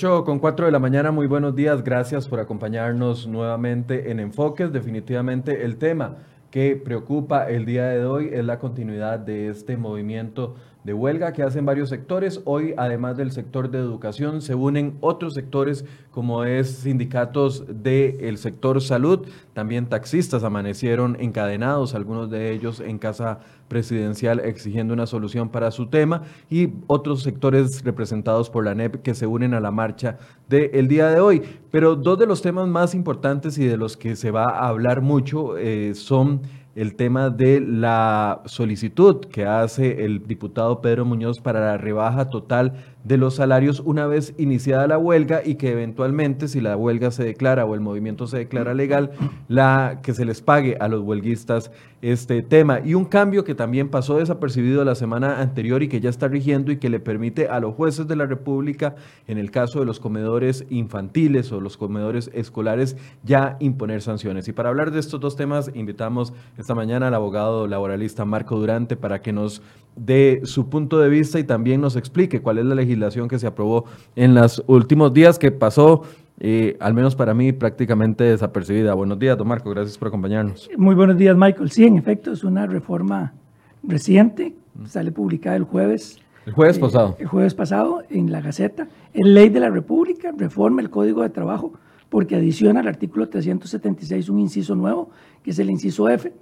8 con 4 de la mañana, muy buenos días, gracias por acompañarnos nuevamente en Enfoques. Definitivamente el tema que preocupa el día de hoy es la continuidad de este movimiento de huelga que hacen varios sectores. Hoy, además del sector de educación, se unen otros sectores como es sindicatos del sector salud. También taxistas amanecieron encadenados, algunos de ellos en casa presidencial exigiendo una solución para su tema y otros sectores representados por la NEP que se unen a la marcha del día de hoy. Pero dos de los temas más importantes y de los que se va a hablar mucho eh, son el tema de la solicitud que hace el diputado Pedro Muñoz para la rebaja total de los salarios una vez iniciada la huelga y que eventualmente si la huelga se declara o el movimiento se declara legal, la que se les pague a los huelguistas este tema. Y un cambio que también pasó desapercibido la semana anterior y que ya está rigiendo y que le permite a los jueces de la República, en el caso de los comedores infantiles o los comedores escolares, ya imponer sanciones. Y para hablar de estos dos temas, invitamos esta mañana al abogado laboralista Marco Durante para que nos dé su punto de vista y también nos explique cuál es la legislación que se aprobó en los últimos días que pasó eh, al menos para mí, prácticamente desapercibida. Buenos días, don Marco, gracias por acompañarnos. Muy buenos días, Michael. Sí, en efecto, es una reforma reciente, sale publicada el jueves. El jueves eh, pasado. El jueves pasado en la Gaceta. Es ley de la República, reforma el Código de Trabajo, porque adiciona al artículo 376 un inciso nuevo, que es el inciso F,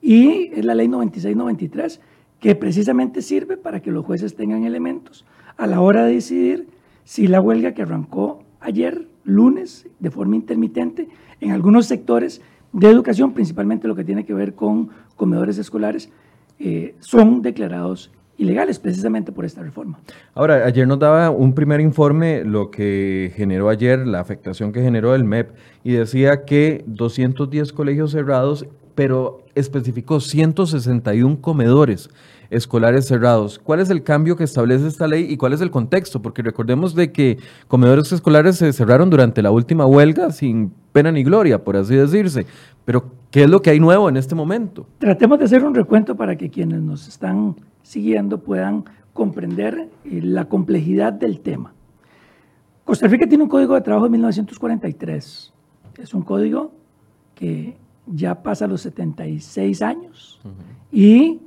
y es la ley 9693, que precisamente sirve para que los jueces tengan elementos a la hora de decidir si la huelga que arrancó ayer lunes de forma intermitente en algunos sectores de educación, principalmente lo que tiene que ver con comedores escolares, eh, son declarados ilegales precisamente por esta reforma. Ahora, ayer nos daba un primer informe lo que generó ayer, la afectación que generó el MEP, y decía que 210 colegios cerrados, pero especificó 161 comedores escolares cerrados. ¿Cuál es el cambio que establece esta ley y cuál es el contexto? Porque recordemos de que comedores escolares se cerraron durante la última huelga sin pena ni gloria, por así decirse. Pero, ¿qué es lo que hay nuevo en este momento? Tratemos de hacer un recuento para que quienes nos están siguiendo puedan comprender eh, la complejidad del tema. Costa Rica tiene un código de trabajo de 1943. Es un código que ya pasa los 76 años y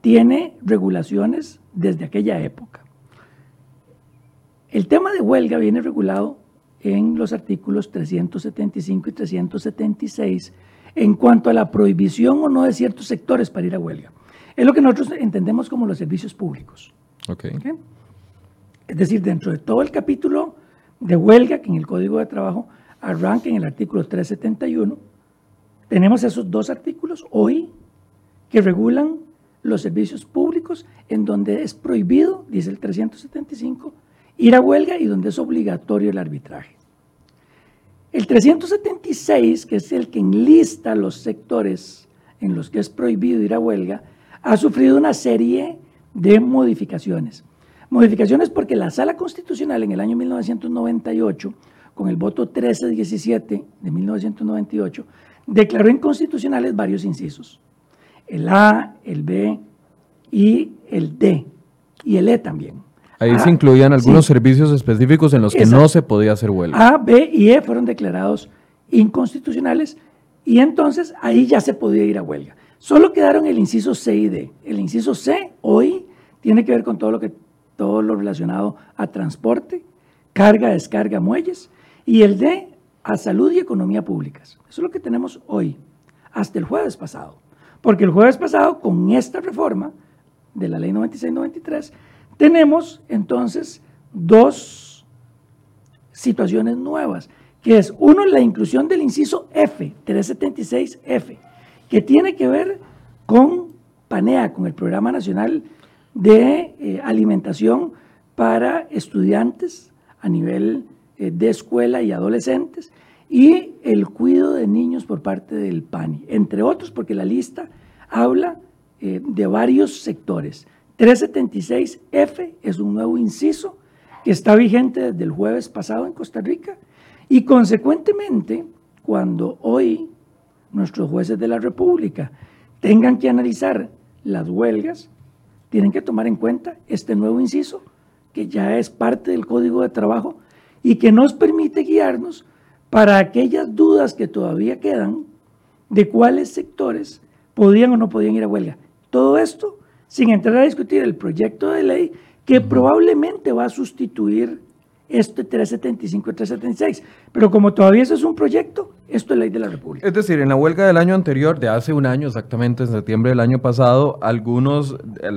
tiene regulaciones desde aquella época. El tema de huelga viene regulado en los artículos 375 y 376 en cuanto a la prohibición o no de ciertos sectores para ir a huelga. Es lo que nosotros entendemos como los servicios públicos. Es decir, dentro de todo el capítulo de huelga que en el Código de Trabajo arranca en el artículo 371, tenemos esos dos artículos hoy que regulan los servicios públicos en donde es prohibido, dice el 375, ir a huelga y donde es obligatorio el arbitraje. El 376, que es el que enlista los sectores en los que es prohibido ir a huelga, ha sufrido una serie de modificaciones. Modificaciones porque la Sala Constitucional en el año 1998, con el voto 1317 de 1998, declaró inconstitucionales varios incisos el A, el B y el D y el E también. Ahí se incluían algunos servicios específicos en los que no se podía hacer huelga. A, B y E fueron declarados inconstitucionales y entonces ahí ya se podía ir a huelga. Solo quedaron el inciso C y D. El inciso C hoy tiene que ver con todo lo que todo lo relacionado a transporte, carga, descarga, muelles y el D a salud y economía públicas. Eso es lo que tenemos hoy, hasta el jueves pasado. Porque el jueves pasado, con esta reforma de la ley 96-93, tenemos entonces dos situaciones nuevas, que es uno, la inclusión del inciso F, 376F, que tiene que ver con PANEA, con el Programa Nacional de eh, Alimentación para Estudiantes a nivel de escuela y adolescentes, y el cuidado de niños por parte del PANI, entre otros porque la lista habla eh, de varios sectores. 376F es un nuevo inciso que está vigente desde el jueves pasado en Costa Rica y consecuentemente cuando hoy nuestros jueces de la República tengan que analizar las huelgas, tienen que tomar en cuenta este nuevo inciso que ya es parte del Código de Trabajo y que nos permite guiarnos para aquellas dudas que todavía quedan de cuáles sectores podían o no podían ir a huelga. Todo esto sin entrar a discutir el proyecto de ley que probablemente va a sustituir este 375 y 376. Pero como todavía eso es un proyecto, esto es ley de la República. Es decir, en la huelga del año anterior, de hace un año exactamente, en septiembre del año pasado, algunos,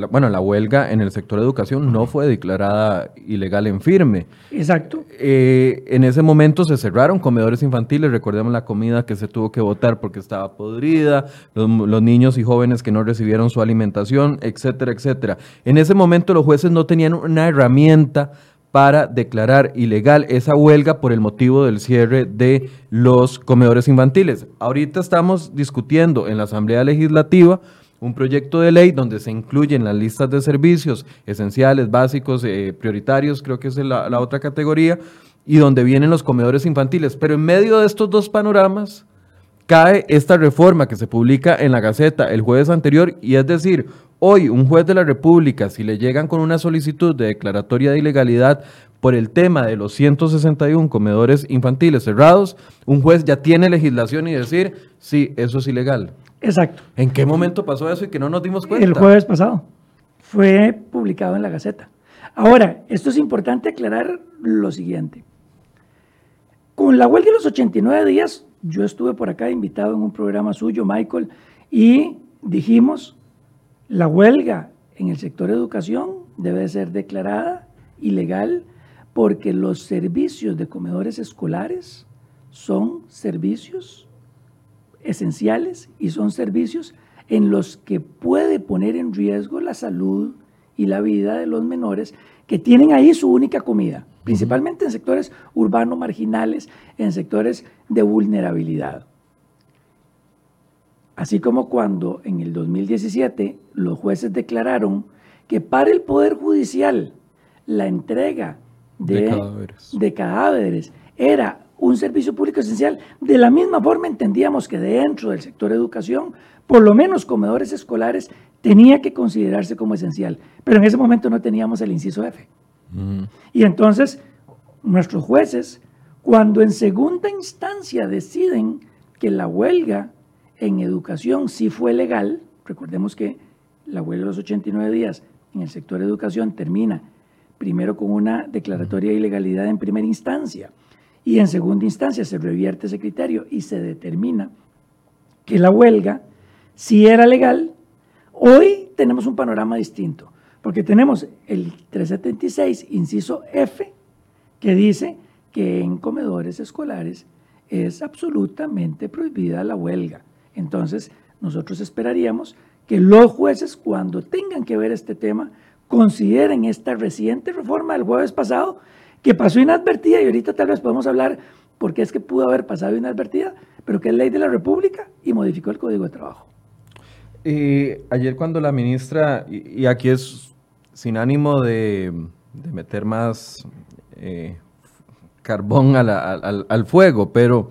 bueno, la huelga en el sector de educación no fue declarada ilegal en firme. Exacto. Eh, en ese momento se cerraron comedores infantiles, recordemos la comida que se tuvo que votar porque estaba podrida, los, los niños y jóvenes que no recibieron su alimentación, etcétera, etcétera. En ese momento los jueces no tenían una herramienta para declarar ilegal esa huelga por el motivo del cierre de los comedores infantiles. Ahorita estamos discutiendo en la Asamblea Legislativa un proyecto de ley donde se incluyen las listas de servicios esenciales, básicos, eh, prioritarios, creo que es la, la otra categoría, y donde vienen los comedores infantiles. Pero en medio de estos dos panoramas, cae esta reforma que se publica en la Gaceta el jueves anterior y es decir, Hoy, un juez de la República, si le llegan con una solicitud de declaratoria de ilegalidad por el tema de los 161 comedores infantiles cerrados, un juez ya tiene legislación y decir, sí, eso es ilegal. Exacto. ¿En qué momento pasó eso y que no nos dimos cuenta? El jueves pasado. Fue publicado en la Gaceta. Ahora, esto es importante aclarar lo siguiente. Con la huelga de los 89 días, yo estuve por acá invitado en un programa suyo, Michael, y dijimos la huelga en el sector educación debe ser declarada ilegal porque los servicios de comedores escolares son servicios esenciales y son servicios en los que puede poner en riesgo la salud y la vida de los menores que tienen ahí su única comida, principalmente en sectores urbanos marginales, en sectores de vulnerabilidad. Así como cuando en el 2017 los jueces declararon que para el Poder Judicial la entrega de, cadáveres. era un servicio público esencial, de la misma forma entendíamos que dentro del sector educación, por lo menos comedores escolares, tenía que considerarse como esencial. Pero en ese momento no teníamos el inciso F. Y entonces nuestros jueces, cuando en segunda instancia deciden que la huelga en educación sí fue legal, recordemos que la huelga de los 89 días en el sector de educación termina primero con una declaratoria de ilegalidad en primera instancia y en segunda instancia se revierte ese criterio y se determina que la huelga sí era legal, hoy tenemos un panorama distinto, porque tenemos el 376, inciso F, que dice que en comedores escolares es absolutamente prohibida la huelga. Entonces, nosotros esperaríamos que los jueces, cuando tengan que ver este tema, consideren esta reciente reforma del jueves pasado, que pasó inadvertida, y ahorita tal vez podemos hablar por qué es que pudo haber pasado inadvertida, pero que es ley de la República y modificó el Código de Trabajo. ayer cuando la ministra, y, aquí es sin ánimo de, meter más eh, carbón al fuego, pero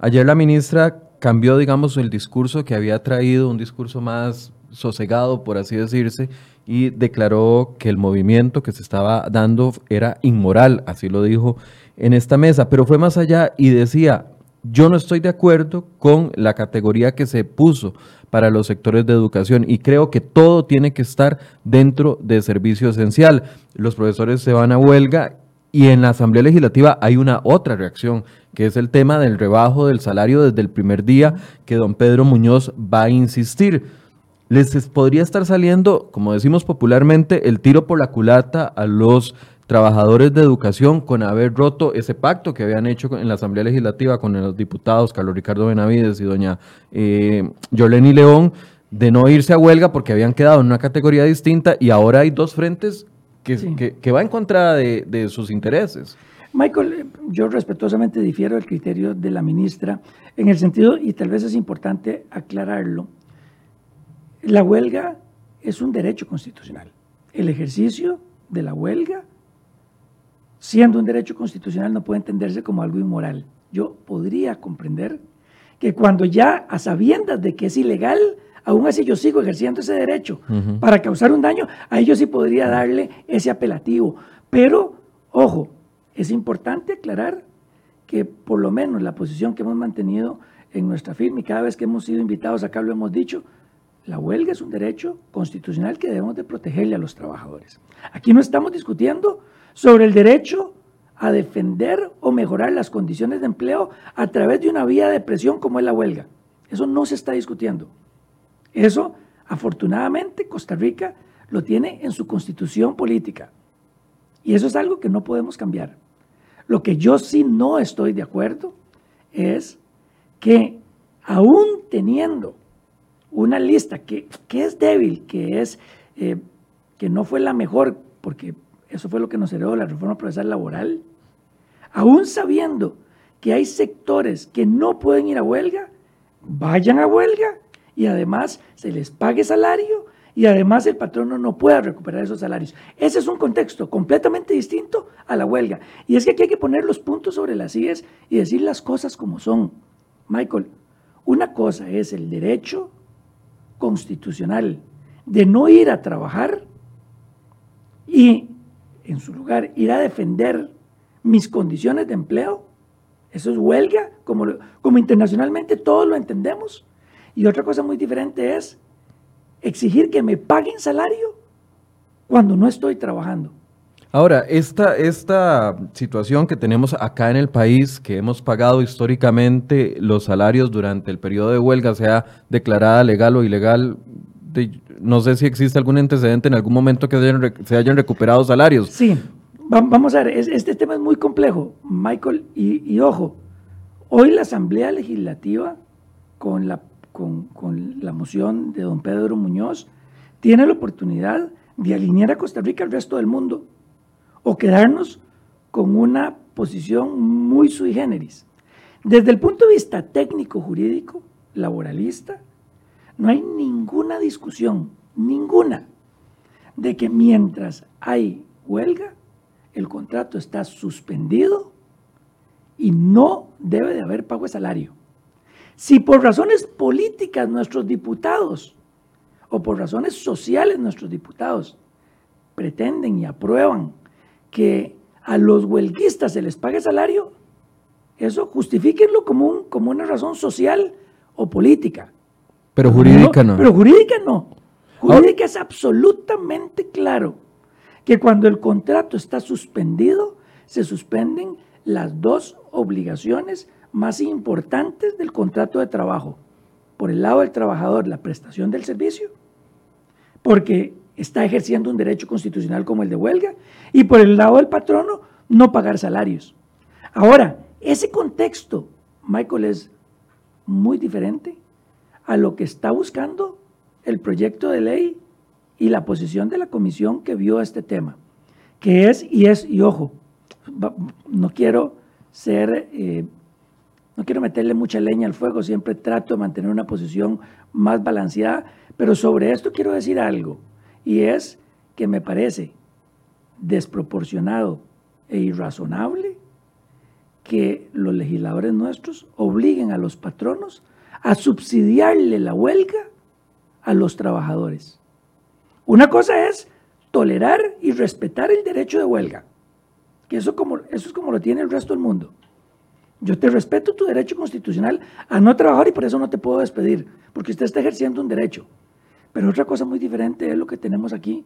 ayer la ministra cambió, digamos, el discurso que había traído, un discurso más sosegado, por así decirse, y declaró que el movimiento que se estaba dando era inmoral, así lo dijo en esta mesa, pero fue más allá y decía, yo no estoy de acuerdo con la categoría que se puso para los sectores de educación y creo que todo tiene que estar dentro de servicio esencial. Los profesores se van a huelga y en la Asamblea Legislativa hay una otra reacción que es el tema del rebajo del salario desde el primer día que don Pedro Muñoz va a insistir. Les podría estar saliendo, como decimos popularmente, el tiro por la culata a los trabajadores de educación con haber roto ese pacto que habían hecho en la Asamblea Legislativa con los diputados Carlos Ricardo Benavides y doña eh, Yoleni León, de no irse a huelga porque habían quedado en una categoría distinta y ahora hay dos frentes que, que, va en contra de, de sus intereses. Michael, yo respetuosamente difiero del criterio de la ministra en el sentido, y tal vez es importante aclararlo, la huelga es un derecho constitucional. El ejercicio de la huelga, siendo un derecho constitucional, no puede entenderse como algo inmoral. Yo podría comprender que cuando ya a sabiendas de que es ilegal, aún así yo sigo ejerciendo ese derecho para causar un daño, a ellos sí podría darle ese apelativo. Pero, ojo, es importante aclarar que por lo menos la posición que hemos mantenido en nuestra firma y cada vez que hemos sido invitados acá lo hemos dicho, la huelga es un derecho constitucional que debemos de protegerle a los trabajadores. Aquí no estamos discutiendo sobre el derecho a defender o mejorar las condiciones de empleo a través de una vía de presión como es la huelga. Eso no se está discutiendo. Eso, afortunadamente, Costa Rica lo tiene en su constitución política. Y eso es algo que no podemos cambiar. Lo que yo sí no estoy de acuerdo es que aún teniendo una lista que, es débil, que, es, eh, que no fue la mejor, porque eso fue lo que nos heredó la reforma procesal laboral, aún sabiendo que hay sectores que no pueden ir a huelga, vayan a huelga y además se les pague salario y además el patrono no pueda recuperar esos salarios. Ese es un contexto completamente distinto a la huelga. Y es que aquí hay que poner los puntos sobre las IES y decir las cosas como son. Michael, una cosa es el derecho constitucional de no ir a trabajar y en su lugar ir a defender mis condiciones de empleo. Eso es huelga, como, como internacionalmente todos lo entendemos. Y otra cosa muy diferente es exigir que me paguen salario cuando no estoy trabajando. Ahora, esta, esta situación que tenemos acá en el país, que hemos pagado históricamente los salarios durante el periodo de huelga, sea declarada legal o ilegal, no sé si existe algún antecedente en algún momento que se hayan, recuperado salarios. Sí, vamos a ver, este tema es muy complejo, Michael, y, y ojo, hoy la Asamblea Legislativa, con la con, la moción de don Pedro Muñoz, tiene la oportunidad de alinear a Costa Rica al resto del mundo o quedarnos con una posición muy sui generis. Desde el punto de vista técnico, jurídico, laboralista, no hay ninguna discusión, ninguna, de que mientras hay huelga, el contrato está suspendido y no debe de haber pago de salario. Si por razones políticas nuestros diputados o por razones sociales nuestros diputados pretenden y aprueban que a los huelguistas se les pague salario, eso justifíquenlo como, como una razón social o política. Pero jurídica no. Pero jurídica no. Jurídica es absolutamente claro que cuando el contrato está suspendido, se suspenden las dos obligaciones más importantes del contrato de trabajo. Por el lado del trabajador, la prestación del servicio, porque está ejerciendo un derecho constitucional como el de huelga, y por el lado del patrono, no pagar salarios. Ahora, ese contexto, Michael, es muy diferente a lo que está buscando el proyecto de ley y la posición de la comisión que vio este tema, que es, y es, y ojo, no quiero ser eh, no quiero meterle mucha leña al fuego, siempre trato de mantener una posición más balanceada, pero sobre esto quiero decir algo, y es que me parece desproporcionado e irrazonable que los legisladores nuestros obliguen a los patronos a subsidiarle la huelga a los trabajadores. Una cosa es tolerar y respetar el derecho de huelga, que eso, es como lo tiene el resto del mundo. Yo te respeto tu derecho constitucional a no trabajar y por eso no te puedo despedir, porque usted está ejerciendo un derecho. Pero otra cosa muy diferente es lo que tenemos aquí,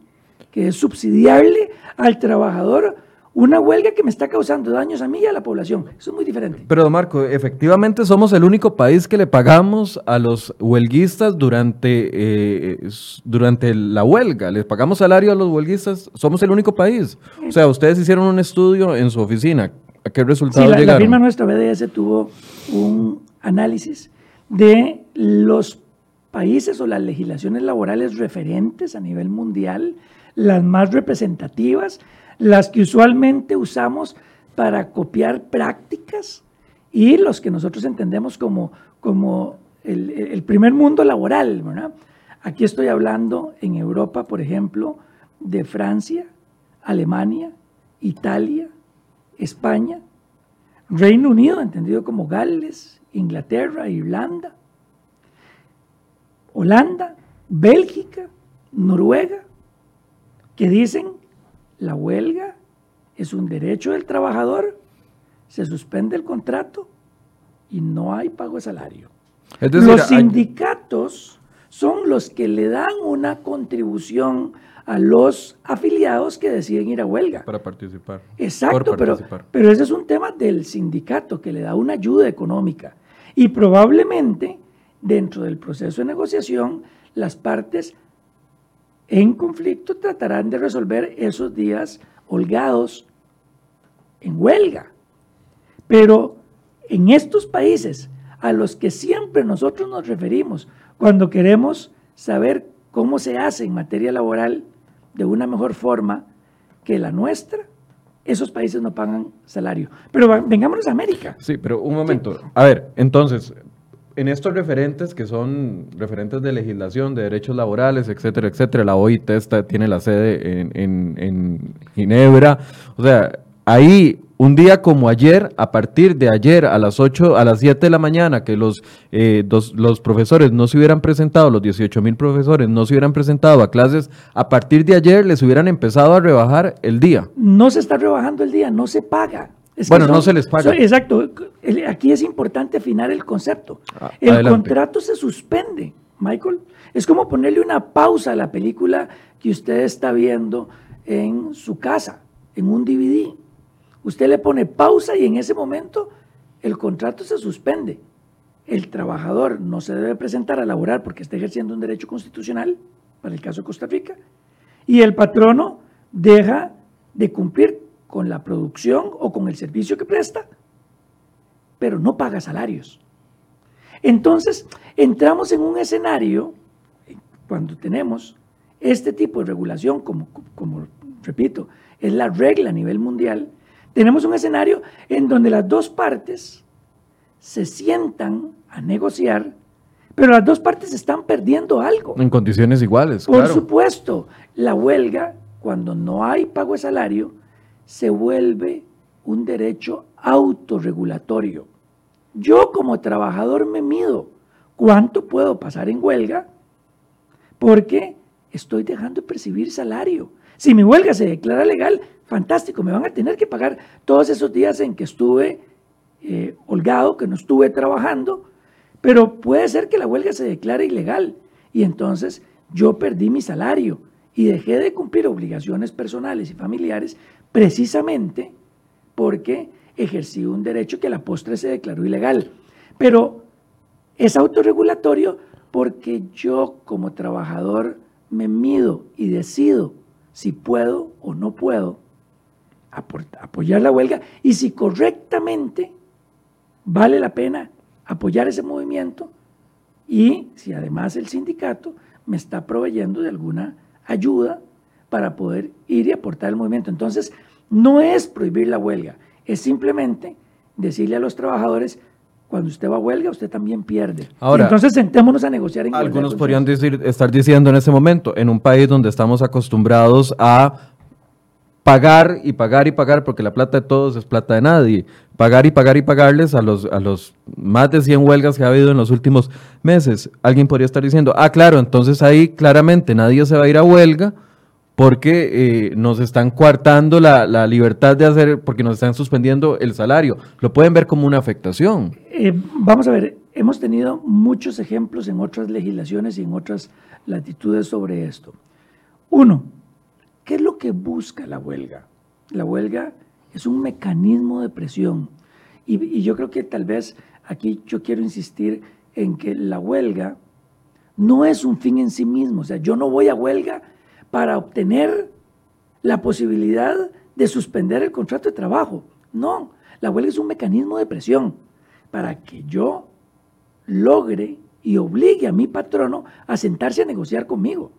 que es subsidiarle al trabajador una huelga que me está causando daños a mí y a la población. Eso es muy diferente. Pero, Marco, efectivamente somos el único país que le pagamos a los huelguistas durante, eh, durante la huelga. Les pagamos salario a los huelguistas. Somos el único país. O sea, ustedes hicieron un estudio en su oficina. ¿A qué resultado sí, la, firma nuestra BDS tuvo un análisis de los países o las legislaciones laborales referentes a nivel mundial, las más representativas, las que usualmente usamos para copiar prácticas y los que nosotros entendemos como, como el, el primer mundo laboral. ¿verdad? Aquí estoy hablando en Europa, por ejemplo, de Francia, Alemania, Italia, España, Reino Unido, entendido como Gales, Inglaterra, Irlanda, Holanda, Bélgica, Noruega, que dicen la huelga es un derecho del trabajador, se suspende el contrato y no hay pago de salario. los sindicatos son los que le dan una contribución a los afiliados que deciden ir a huelga. Para participar. Exacto, pero, pero ese es un tema del sindicato que le da una ayuda económica. Y probablemente dentro del proceso de negociación las partes en conflicto tratarán de resolver esos días holgados en huelga. Pero en estos países a los que siempre nosotros nos referimos cuando queremos saber cómo se hace en materia laboral, de una mejor forma que la nuestra, esos países no pagan salario. Pero vengámonos a América. Sí, pero un momento. A ver, entonces, en estos referentes que son referentes de legislación, de derechos laborales, etcétera, etcétera, la OIT está, tiene la sede en, en, en Ginebra. O sea, ahí un día como ayer, a partir de ayer a las 8, a las 7 de la mañana, que los, eh, los profesores no se hubieran presentado, los 18 mil profesores no se hubieran presentado a clases, a partir de ayer les hubieran empezado a rebajar el día. No se está rebajando el día, no se paga. Bueno, no se les paga. exacto. Aquí es importante afinar el concepto. Ah, el contrato se suspende, Michael. Es como ponerle una pausa a la película que usted está viendo en su casa, en un DVD. Usted le pone pausa y en ese momento el contrato se suspende. El trabajador no se debe presentar a laborar porque está ejerciendo un derecho constitucional, para el caso de Costa Rica, y el patrono deja de cumplir con la producción o con el servicio que presta, pero no paga salarios. Entonces, entramos en un escenario, cuando tenemos este tipo de regulación, como, como repito, es la regla a nivel mundial, tenemos un escenario en donde las dos partes se sientan a negociar, pero las dos partes están perdiendo algo. En condiciones iguales. Por supuesto, la huelga, cuando no hay pago de salario, se vuelve un derecho autorregulatorio. Yo como trabajador me mido cuánto puedo pasar en huelga porque estoy dejando de percibir salario. Si mi huelga se declara legal, fantástico, me van a tener que pagar todos esos días en que estuve eh, holgado, que no estuve trabajando, pero puede ser que la huelga se declare ilegal y entonces yo perdí mi salario y dejé de cumplir obligaciones personales y familiares precisamente porque ejercí un derecho que a la postre se declaró ilegal. Pero es autorregulatorio porque yo como trabajador me mido y decido si puedo o no puedo apoyar la huelga y si correctamente vale la pena apoyar ese movimiento y si además el sindicato me está proveyendo de alguna ayuda para poder ir y aportar el movimiento. Entonces, no es prohibir la huelga, es simplemente decirle a los trabajadores, cuando usted va a huelga, usted también pierde. Ahora, entonces sentémonos a negociar en Algunos podrían decir, estar diciendo en ese momento, en un país donde estamos acostumbrados a pagar y pagar y pagar, porque la plata de todos es plata de nadie. Pagar y pagar y pagarles a los, a los más de 100 huelgas que ha habido en los últimos meses. Alguien podría estar diciendo, ah, claro, entonces ahí claramente nadie se va a ir a huelga porque eh, nos están coartando la, libertad de hacer, porque nos están suspendiendo el salario. Lo pueden ver como una afectación. Eh, vamos a ver, hemos tenido muchos ejemplos en otras legislaciones y en otras latitudes sobre esto. Uno, ¿Qué es lo que busca la huelga? La huelga es un mecanismo de presión. Y, yo creo que tal vez aquí yo quiero insistir en que la huelga no es un fin en sí mismo. O sea, yo no voy a huelga para obtener la posibilidad de suspender el contrato de trabajo. No, la huelga es un mecanismo de presión para que yo logre y obligue a mi patrono a sentarse a negociar conmigo.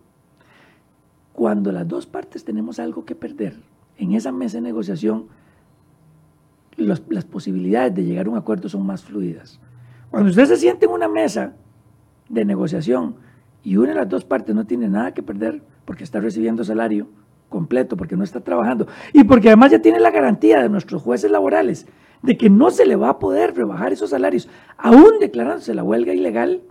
Cuando las dos partes tenemos algo que perder, en esa mesa de negociación las posibilidades de llegar a un acuerdo son más fluidas. Cuando usted se siente en una mesa de negociación y una de las dos partes no tiene nada que perder porque está recibiendo salario completo, porque no está trabajando y porque además ya tiene la garantía de nuestros jueces laborales de que no se le va a poder rebajar esos salarios, aún declarándose la huelga ilegal,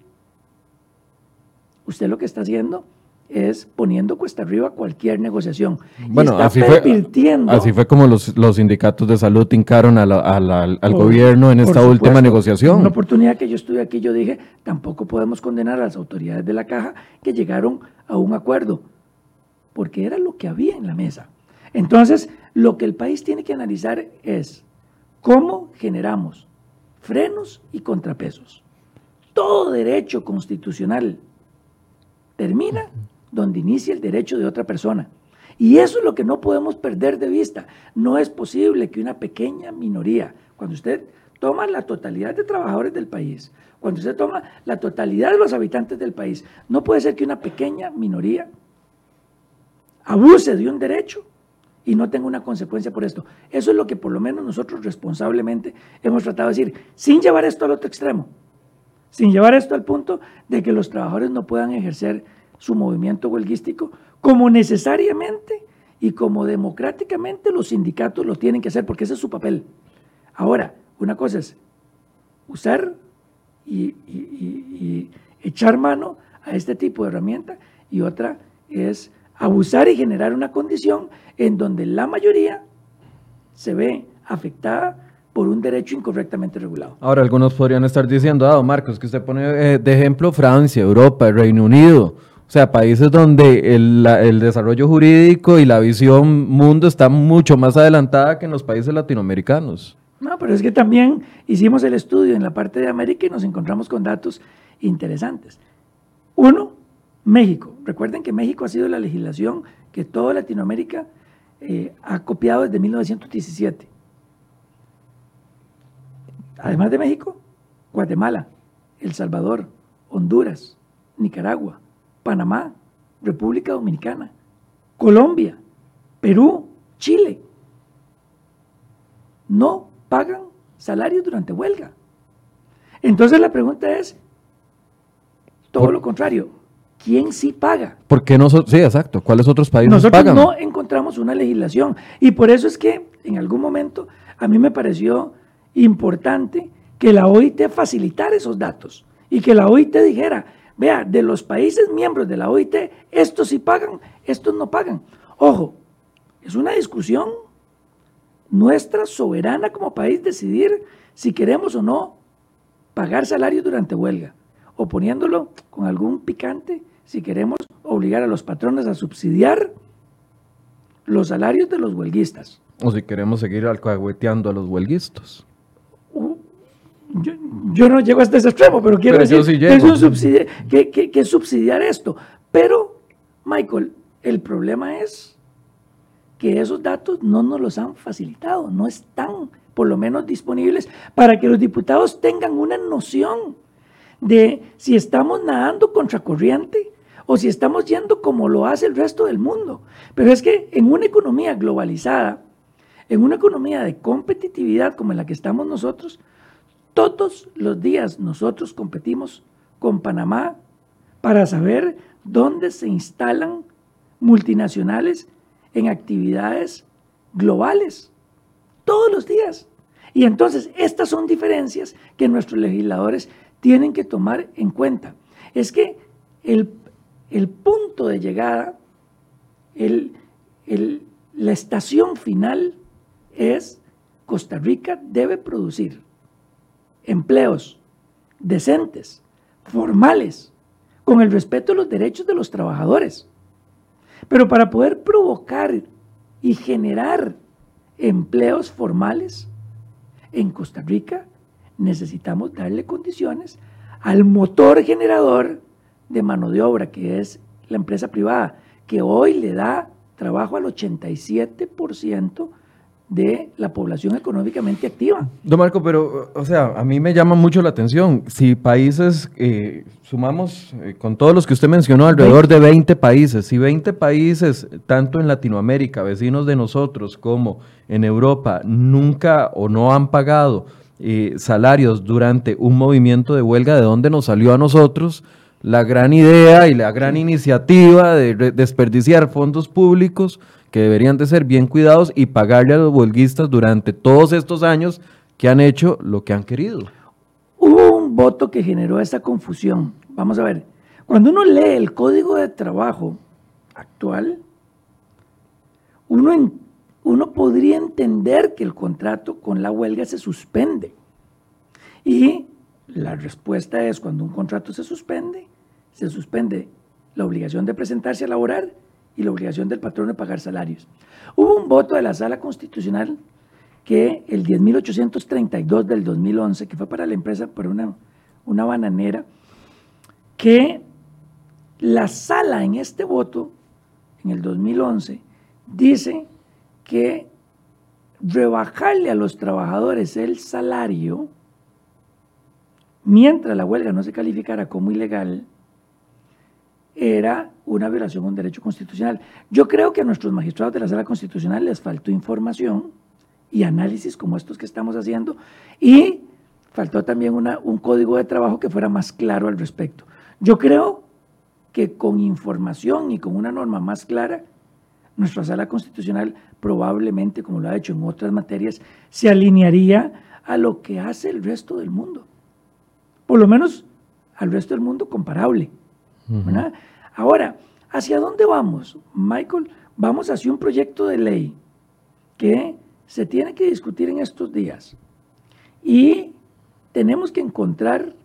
usted lo que está haciendo es poniendo cuesta arriba cualquier negociación. Bueno, así fue, así fue como los, los sindicatos de salud hincaron al gobierno en esta última negociación. En una oportunidad que yo estuve aquí, yo dije, tampoco podemos condenar a las autoridades de la caja que llegaron a un acuerdo, porque era lo que había en la mesa. Entonces, lo que el país tiene que analizar es cómo generamos frenos y contrapesos. Todo derecho constitucional termina donde inicia el derecho de otra persona. Y eso es lo que no podemos perder de vista. No es posible que una pequeña minoría, cuando usted toma la totalidad de trabajadores del país, cuando usted toma la totalidad de los habitantes del país, no puede ser que una pequeña minoría abuse de un derecho y no tenga una consecuencia por esto. Eso es lo que por lo menos nosotros responsablemente hemos tratado de decir, sin llevar esto al otro extremo, sin llevar esto al punto de que los trabajadores no puedan ejercer su movimiento huelguístico, como necesariamente y como democráticamente los sindicatos lo tienen que hacer, porque ese es su papel. Ahora, una cosa es usar y, echar mano a este tipo de herramienta y otra es abusar y generar una condición en donde la mayoría se ve afectada por un derecho incorrectamente regulado. Ahora, algunos podrían estar diciendo, ah, Marcos, que usted pone eh, de ejemplo Francia, Europa, el Reino Unido, o sea, países donde el, el, desarrollo jurídico y la visión mundo está mucho más adelantada que en los países latinoamericanos. No, pero es que también hicimos el estudio en la parte de América y nos encontramos con datos interesantes. Uno, México. Recuerden que México ha sido la legislación que toda Latinoamérica eh, ha copiado desde 1917. Además de México, Guatemala, El Salvador, Honduras, Nicaragua, Panamá, República Dominicana, Colombia, Perú, Chile. No pagan salarios durante huelga. Entonces la pregunta es, todo lo contrario, ¿quién sí paga? ¿Por qué nosotros? Sí, exacto. ¿Cuáles otros países nosotros pagan? Nosotros no encontramos una legislación. Y por eso es que en algún momento a mí me pareció importante que la OIT facilitara esos datos y que la OIT dijera, Vea, de los países miembros de la OIT, estos sí pagan, estos no pagan. Ojo, es una discusión nuestra soberana como país decidir si queremos o no pagar salarios durante huelga, o poniéndolo con algún picante, si queremos obligar a los patrones a subsidiar los salarios de los huelguistas. O si queremos seguir alcahueteando a los huelguistas yo, no llego hasta ese extremo, pero quiero decir que, es subsidiar esto. Pero, Michael, el problema es que esos datos no nos los han facilitado, no están por lo menos disponibles para que los diputados tengan una noción de si estamos nadando contra corriente o si estamos yendo como lo hace el resto del mundo. Pero es que en una economía globalizada, en una economía de competitividad como en la que estamos nosotros, todos los días nosotros competimos con Panamá para saber dónde se instalan multinacionales en actividades globales. Todos los días. Y entonces estas son diferencias que nuestros legisladores tienen que tomar en cuenta. Es que el, punto de llegada, la estación final es Costa Rica debe producir empleos decentes, formales, con el respeto de los derechos de los trabajadores. Pero para poder provocar y generar empleos formales en Costa Rica, necesitamos darle condiciones al motor generador de mano de obra, que es la empresa privada, que hoy le da trabajo al 87% de la población económicamente activa. Don Marco, pero, o sea, a mí me llama mucho la atención. Si países, eh, sumamos eh, con todos los que usted mencionó, alrededor de 20 países, si 20 países, tanto en Latinoamérica, vecinos de nosotros, como en Europa, nunca o no han pagado eh, salarios durante un movimiento de huelga, ¿de dónde nos salió a nosotros? La gran idea y la gran iniciativa de desperdiciar fondos públicos que deberían de ser bien cuidados y pagarle a los huelguistas durante todos estos años que han hecho lo que han querido. Hubo un voto que generó esa confusión. Vamos a ver, Cuando uno lee el código de trabajo actual, uno, uno podría entender que el contrato con la huelga se suspende. Y la respuesta es cuando un contrato se suspende, se suspende la obligación de presentarse a laborar y la obligación del patrón de pagar salarios. Hubo un voto de la Sala Constitucional que el 10.832 del 2011, que fue para la empresa, para una, una bananera, que la sala en este voto, en el 2011, dice que rebajarle a los trabajadores el salario, mientras la huelga no se calificara como ilegal, era una violación a un derecho constitucional. Yo creo que a nuestros magistrados de la sala constitucional les faltó información y análisis como estos que estamos haciendo y faltó también un código de trabajo que fuera más claro al respecto. Yo creo que con información y con una norma más clara, nuestra sala constitucional probablemente, como lo ha hecho en otras materias, se alinearía a lo que hace el resto del mundo. Por lo menos al resto del mundo comparable. Ahora, ¿hacia dónde vamos, Michael? Vamos hacia un proyecto de ley que se tiene que discutir en estos días y tenemos que encontrar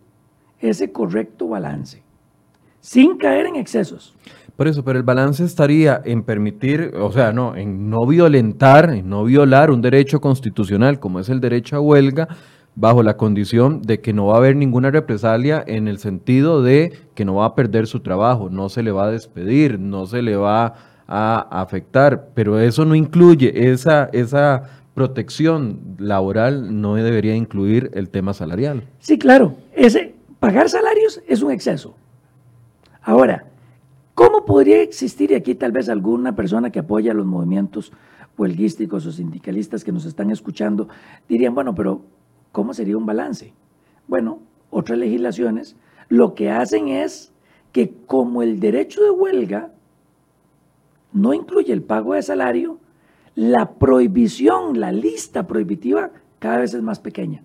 ese correcto balance sin caer en excesos. Por eso, pero el balance estaría en permitir, o sea, no, en no violentar, en no violar un derecho constitucional como es el derecho a huelga, bajo la condición de que no va a haber ninguna represalia en el sentido de que no va a perder su trabajo, no se le va a despedir, no se le va a afectar, pero eso no incluye esa, esa protección laboral, no debería incluir el tema salarial. Sí, claro, ese, pagar salarios es un exceso. Ahora, ¿cómo podría existir, y aquí tal vez alguna persona que apoya los movimientos huelguísticos o sindicalistas que nos están escuchando dirían, bueno, pero ¿cómo sería un balance? Bueno, otras legislaciones lo que hacen es que como el derecho de huelga no incluye el pago de salario, la prohibición, la lista prohibitiva cada vez es más pequeña,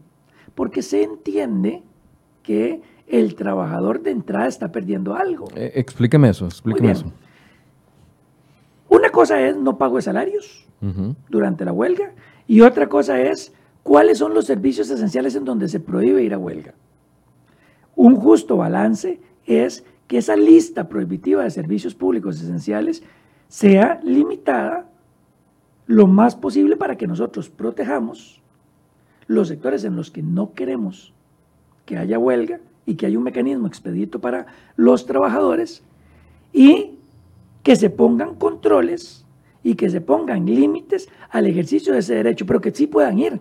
porque se entiende que el trabajador de entrada está perdiendo algo. Eh, explíqueme eso, explíqueme eso. Una cosa es no pago de salarios durante la huelga y otra cosa es cuáles son los servicios esenciales en donde se prohíbe ir a huelga. Un justo balance es que esa lista prohibitiva de servicios públicos esenciales sea limitada lo más posible para que nosotros protejamos los sectores en los que no queremos que haya huelga y que hay un mecanismo expedito para los trabajadores y que se pongan controles y que se pongan límites al ejercicio de ese derecho, pero que sí puedan ir.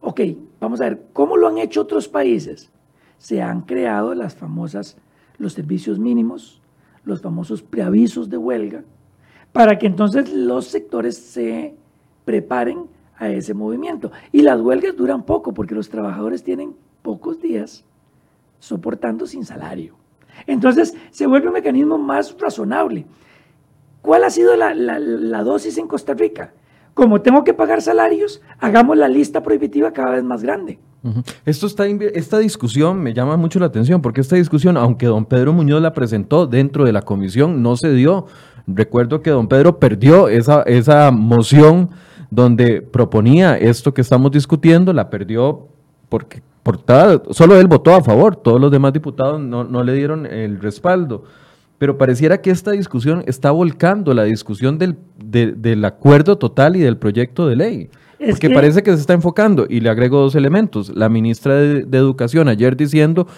Ok, vamos a ver, ¿cómo lo han hecho otros países? Se han creado las famosas, los servicios mínimos, los famosos preavisos de huelga, para que entonces los sectores se preparen a ese movimiento. Y las huelgas duran poco porque los trabajadores tienen pocos días soportando sin salario. Entonces se vuelve un mecanismo más razonable. ¿Cuál ha sido la, dosis en Costa Rica? Como tengo que pagar salarios, hagamos la lista prohibitiva cada vez más grande. Esto está, esta discusión me llama mucho la atención porque esta discusión, aunque don Pedro Muñoz la presentó dentro de la comisión, no se dio. Recuerdo que don Pedro perdió esa, esa moción donde proponía esto que estamos discutiendo, la perdió porque solo él votó a favor, todos los demás diputados no, le dieron el respaldo. Pero pareciera que esta discusión está volcando la discusión del, del acuerdo total y del proyecto de ley. porque parece que se está enfocando. Y le agrego dos elementos. La ministra de, de Educación ayer diciendo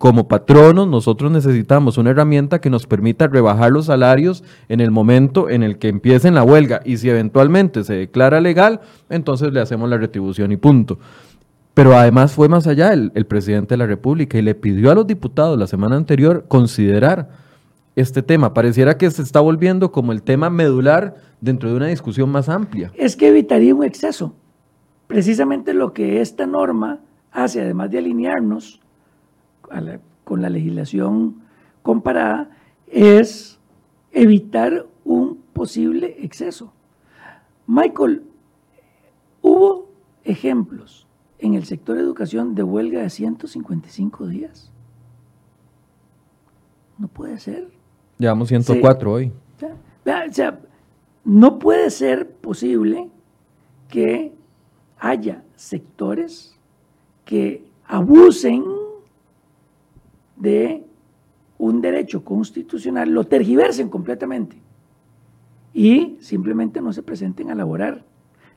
como patronos, nosotros necesitamos una herramienta que nos permita rebajar los salarios en el momento en el que empiecen la huelga y si eventualmente se declara legal, entonces le hacemos la retribución y punto. Pero además fue más allá el, presidente de la República y le pidió a los diputados la semana anterior considerar este tema. Pareciera que se está volviendo como el tema medular dentro de una discusión más amplia. Es que evitaría un exceso. Precisamente lo que esta norma hace, además de alinearnos con la legislación comparada, es evitar un posible exceso. Michael, hubo ejemplos en el sector de educación de huelga de 155 días. No puede ser. Llevamos 104 hoy. O sea, no puede ser posible que haya sectores que abusen de un derecho constitucional, lo tergiversen completamente y simplemente no se presenten a laborar.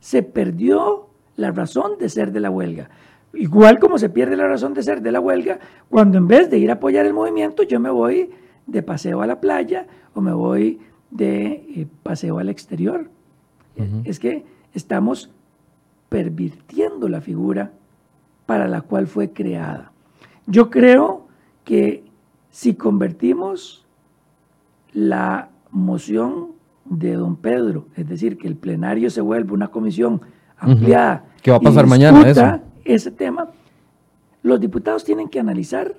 Se perdió la razón de ser de la huelga. Igual como se pierde la razón de ser de la huelga cuando en vez de ir a apoyar el movimiento yo me voy de paseo a la playa o me voy de eh, paseo al exterior. Es que estamos pervirtiendo la figura para la cual fue creada. Yo creo que si convertimos la moción de don Pedro, es decir, que el plenario se vuelve una comisión ampliada. ¿Qué va a pasar mañana eso? Ese tema, los diputados tienen que analizar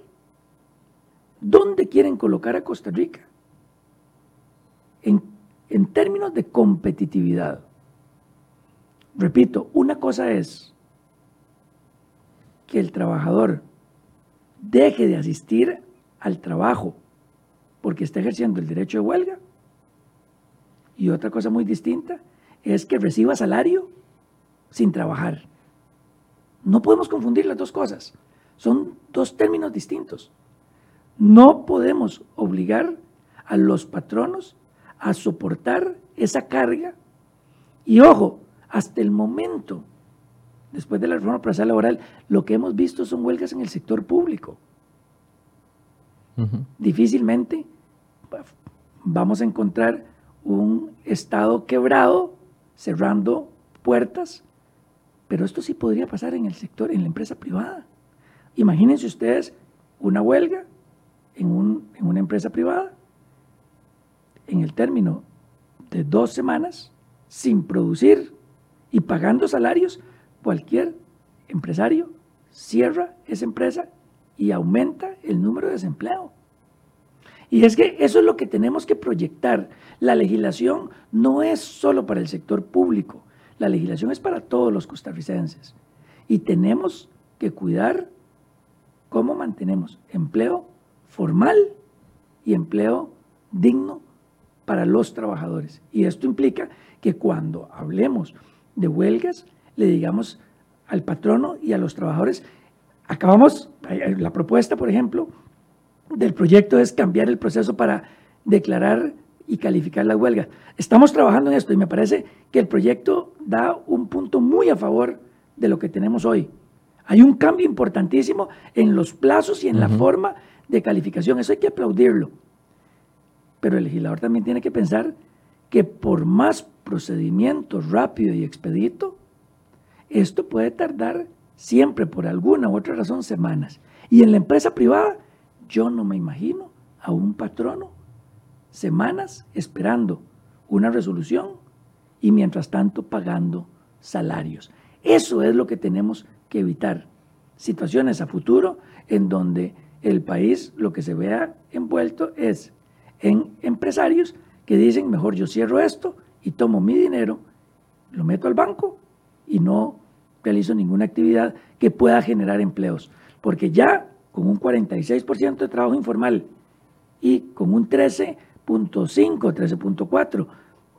dónde quieren colocar a Costa Rica en, términos de competitividad. Repito, una cosa es que el trabajador deje de asistir al trabajo porque está ejerciendo el derecho de huelga. Y otra cosa muy distinta es que reciba salario sin trabajar. No podemos confundir las dos cosas. Son dos términos distintos. No podemos obligar a los patronos a soportar esa carga. Y ojo, hasta el momento, después de la reforma procesal laboral, lo que hemos visto son huelgas en el sector público. Difícilmente vamos a encontrar un Estado quebrado cerrando puertas, pero esto sí podría pasar en el sector, en la empresa privada. Imagínense ustedes una huelga en, en una empresa privada en el término de dos semanas sin producir y pagando salarios, cualquier empresario cierra esa empresa y aumenta el número de desempleo. Y es que eso es lo que tenemos que proyectar. La legislación no es solo para el sector público, la legislación es para todos los costarricenses. Y tenemos que cuidar cómo mantenemos empleo formal y empleo digno para los trabajadores. Y esto implica que cuando hablemos de huelgas, le digamos al patrono y a los trabajadores, acabamos, la propuesta, por ejemplo, del proyecto es cambiar el proceso para declarar y calificar la huelga. Estamos trabajando en esto y me parece que el proyecto da un punto muy a favor de lo que tenemos hoy. Hay un cambio importantísimo en los plazos y en la forma de calificación. Eso hay que aplaudirlo. Pero el legislador también tiene que pensar que por más procedimiento rápido y expedito, esto puede tardar siempre por alguna u otra razón semanas. Y en la empresa privada yo no me imagino a un patrono semanas esperando una resolución y mientras tanto pagando salarios. Eso es lo que tenemos que evitar. Situaciones a futuro en donde el país lo que se vea envuelto es en empresarios que dicen, mejor yo cierro esto y tomo mi dinero, lo meto al banco y no realizo ninguna actividad que pueda generar empleos. Porque ya con un 46% de trabajo informal y con un 13.5, 13.4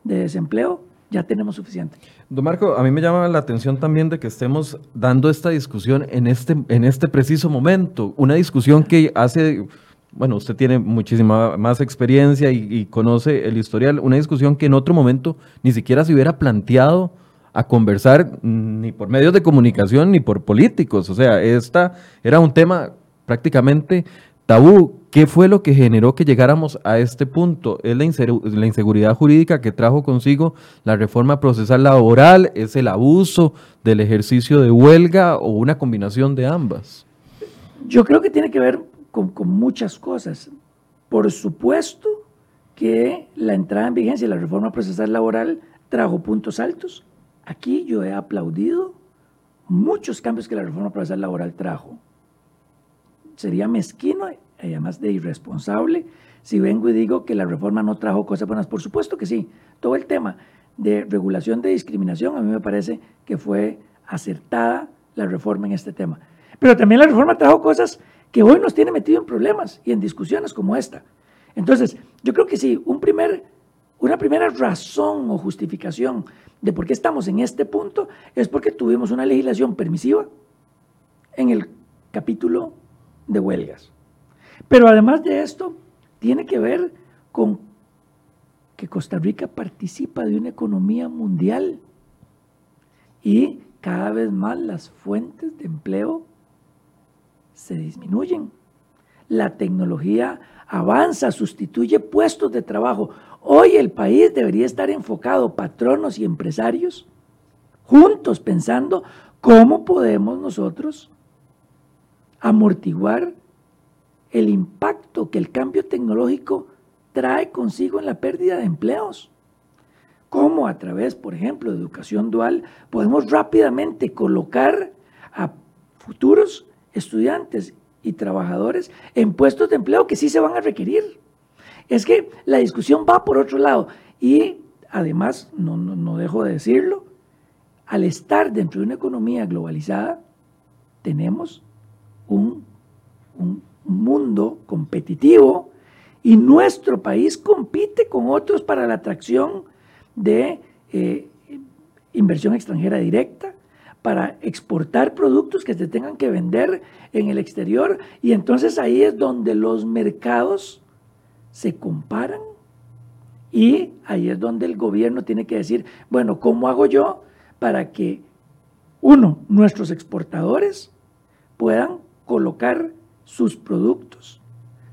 de desempleo, ya tenemos suficiente. Don Marco, a mí me llama la atención también de que estemos dando esta discusión en este, en este preciso momento, una discusión que hace, bueno, usted tiene muchísima más experiencia y, conoce el historial, una discusión que en otro momento ni siquiera se hubiera planteado a conversar ni por medios de comunicación ni por políticos. O sea, esta era un tema prácticamente tabú. ¿Qué fue lo que generó que llegáramos a este punto? ¿Es la, inseguridad jurídica que trajo consigo la reforma procesal laboral? ¿Es el abuso del ejercicio de huelga o una combinación de ambas? Yo creo que tiene que ver con, con muchas cosas. Por supuesto que la entrada en vigencia de la reforma procesal laboral trajo puntos altos. Aquí yo he aplaudido muchos cambios que la reforma procesal laboral trajo sería mezquino además de irresponsable si vengo y digo que la reforma no trajo cosas buenas. Por supuesto que sí. Todo el tema de regulación de discriminación a mí me parece que fue acertada la reforma en este tema. Pero también la reforma trajo cosas que hoy nos tiene metido en problemas y en discusiones como esta. Entonces, yo creo que sí, un primer, una primera razón o justificación de por qué estamos en este punto es porque tuvimos una legislación permisiva en el capítulo de huelgas. Pero además de esto, tiene que ver con que Costa Rica participa de una economía mundial y cada vez más las fuentes de empleo se disminuyen. La tecnología avanza, sustituye puestos de trabajo. Hoy el país debería estar enfocado, patronos y empresarios, juntos pensando cómo podemos nosotros amortiguar el impacto que el cambio tecnológico trae consigo en la pérdida de empleos. Cómo a través, por ejemplo, de educación dual podemos rápidamente colocar a futuros estudiantes y trabajadores en puestos de empleo que sí se van a requerir. Es que la discusión va por otro lado y además, no, no, dejo de decirlo, al estar dentro de una economía globalizada, tenemos un, un mundo competitivo y nuestro país compite con otros para la atracción de eh, inversión extranjera directa, para exportar productos que se tengan que vender en el exterior. Y entonces ahí es donde los mercados se comparan y ahí es donde el gobierno tiene que decir, bueno, ¿cómo hago yo para que, uno, nuestros exportadores puedan colocar sus productos,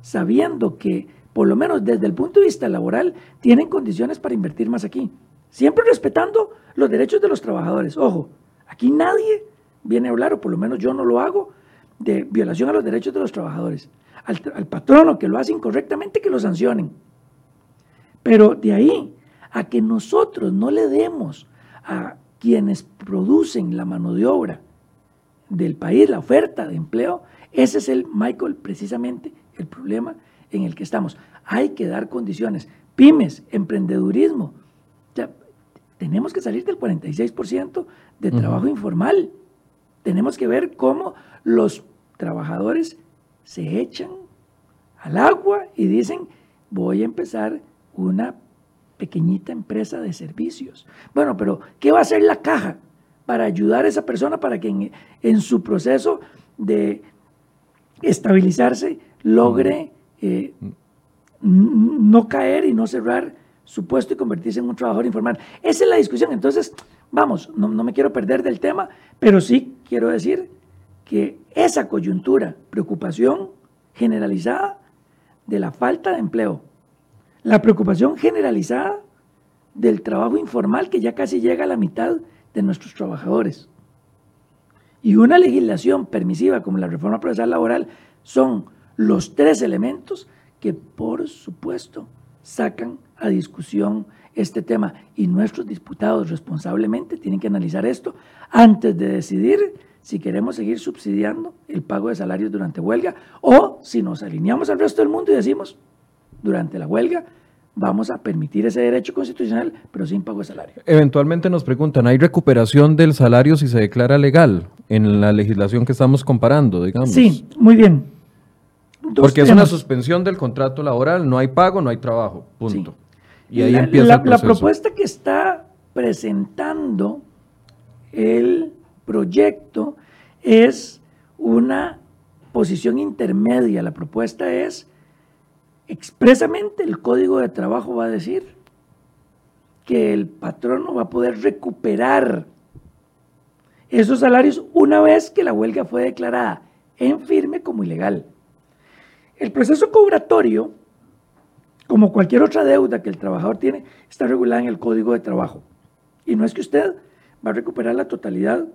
sabiendo que por lo menos desde el punto de vista laboral, tienen condiciones para invertir más aquí. Siempre respetando los derechos de los trabajadores. Ojo, aquí nadie viene a hablar, o por lo menos yo no lo hago, de violación a los derechos de los trabajadores. Al, patrono que lo hace incorrectamente, que lo sancionen. Pero de ahí a que nosotros no le demos a quienes producen la mano de obra del país, la oferta de empleo, ese es el, Michael, precisamente el problema en el que estamos. Hay que dar condiciones. Pymes, emprendedurismo. tenemos que salir del 46% de trabajo informal. Tenemos que ver cómo los trabajadores se echan al agua y dicen, voy a empezar una pequeñita empresa de servicios. Bueno, pero ¿qué va a hacer la caja para ayudar a esa persona para que en, su proceso de estabilizarse logre eh, no caer y no cerrar su puesto y convertirse en un trabajador informal. Esa es la discusión. Entonces, vamos, no, me quiero perder del tema, pero sí quiero decir que esa coyuntura, preocupación generalizada de la falta de empleo, la preocupación generalizada del trabajo informal que ya casi llega a la mitad de nuestros trabajadores. Y una legislación permisiva como la reforma procesal laboral son los tres elementos que por supuesto sacan a discusión este tema y nuestros diputados responsablemente tienen que analizar esto antes de decidir si queremos seguir subsidiando el pago de salarios durante huelga o si nos alineamos al resto del mundo y decimos durante la huelga vamos a permitir ese derecho constitucional, pero sin pago de salario. Eventualmente nos preguntan, ¿hay recuperación del salario si se declara legal en la legislación que estamos comparando, digamos? Sí, muy bien. Porque es una suspensión del contrato laboral, no hay pago, no hay trabajo, punto. Y ahí empieza la, la propuesta que está presentando el proyecto es una posición intermedia. La propuesta es expresamente el código de trabajo va a decir que el patrono va a poder recuperar esos salarios una vez que la huelga fue declarada en firme como ilegal. El proceso cobratorio, como cualquier otra deuda que el trabajador tiene, está regulada en el Código de Trabajo. Y no es que usted va a recuperar la totalidad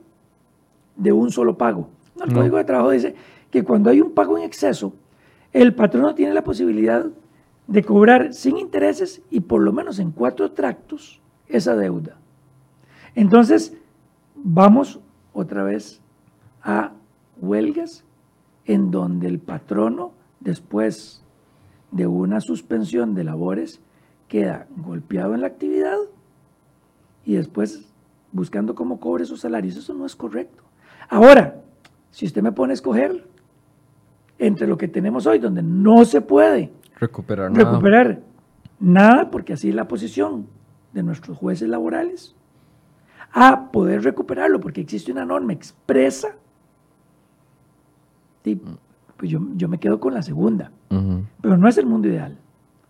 de un solo pago. el Código de Trabajo dice que cuando hay un pago en exceso, el patrono tiene la posibilidad de cobrar sin intereses y por lo menos en cuatro tractos esa deuda. Entonces, vamos otra vez a huelgas en donde el patrono después de una suspensión de labores, queda golpeado en la actividad y después buscando cómo cobre sus salarios. Eso no es correcto. Ahora, si usted me pone a escoger entre lo que tenemos hoy, donde no se puede recuperar nada. Recuperar nada, porque así es la posición de nuestros jueces laborales, a poder recuperarlo, porque existe una norma expresa. pues yo, yo, me quedo con la segunda, pero no es el mundo ideal,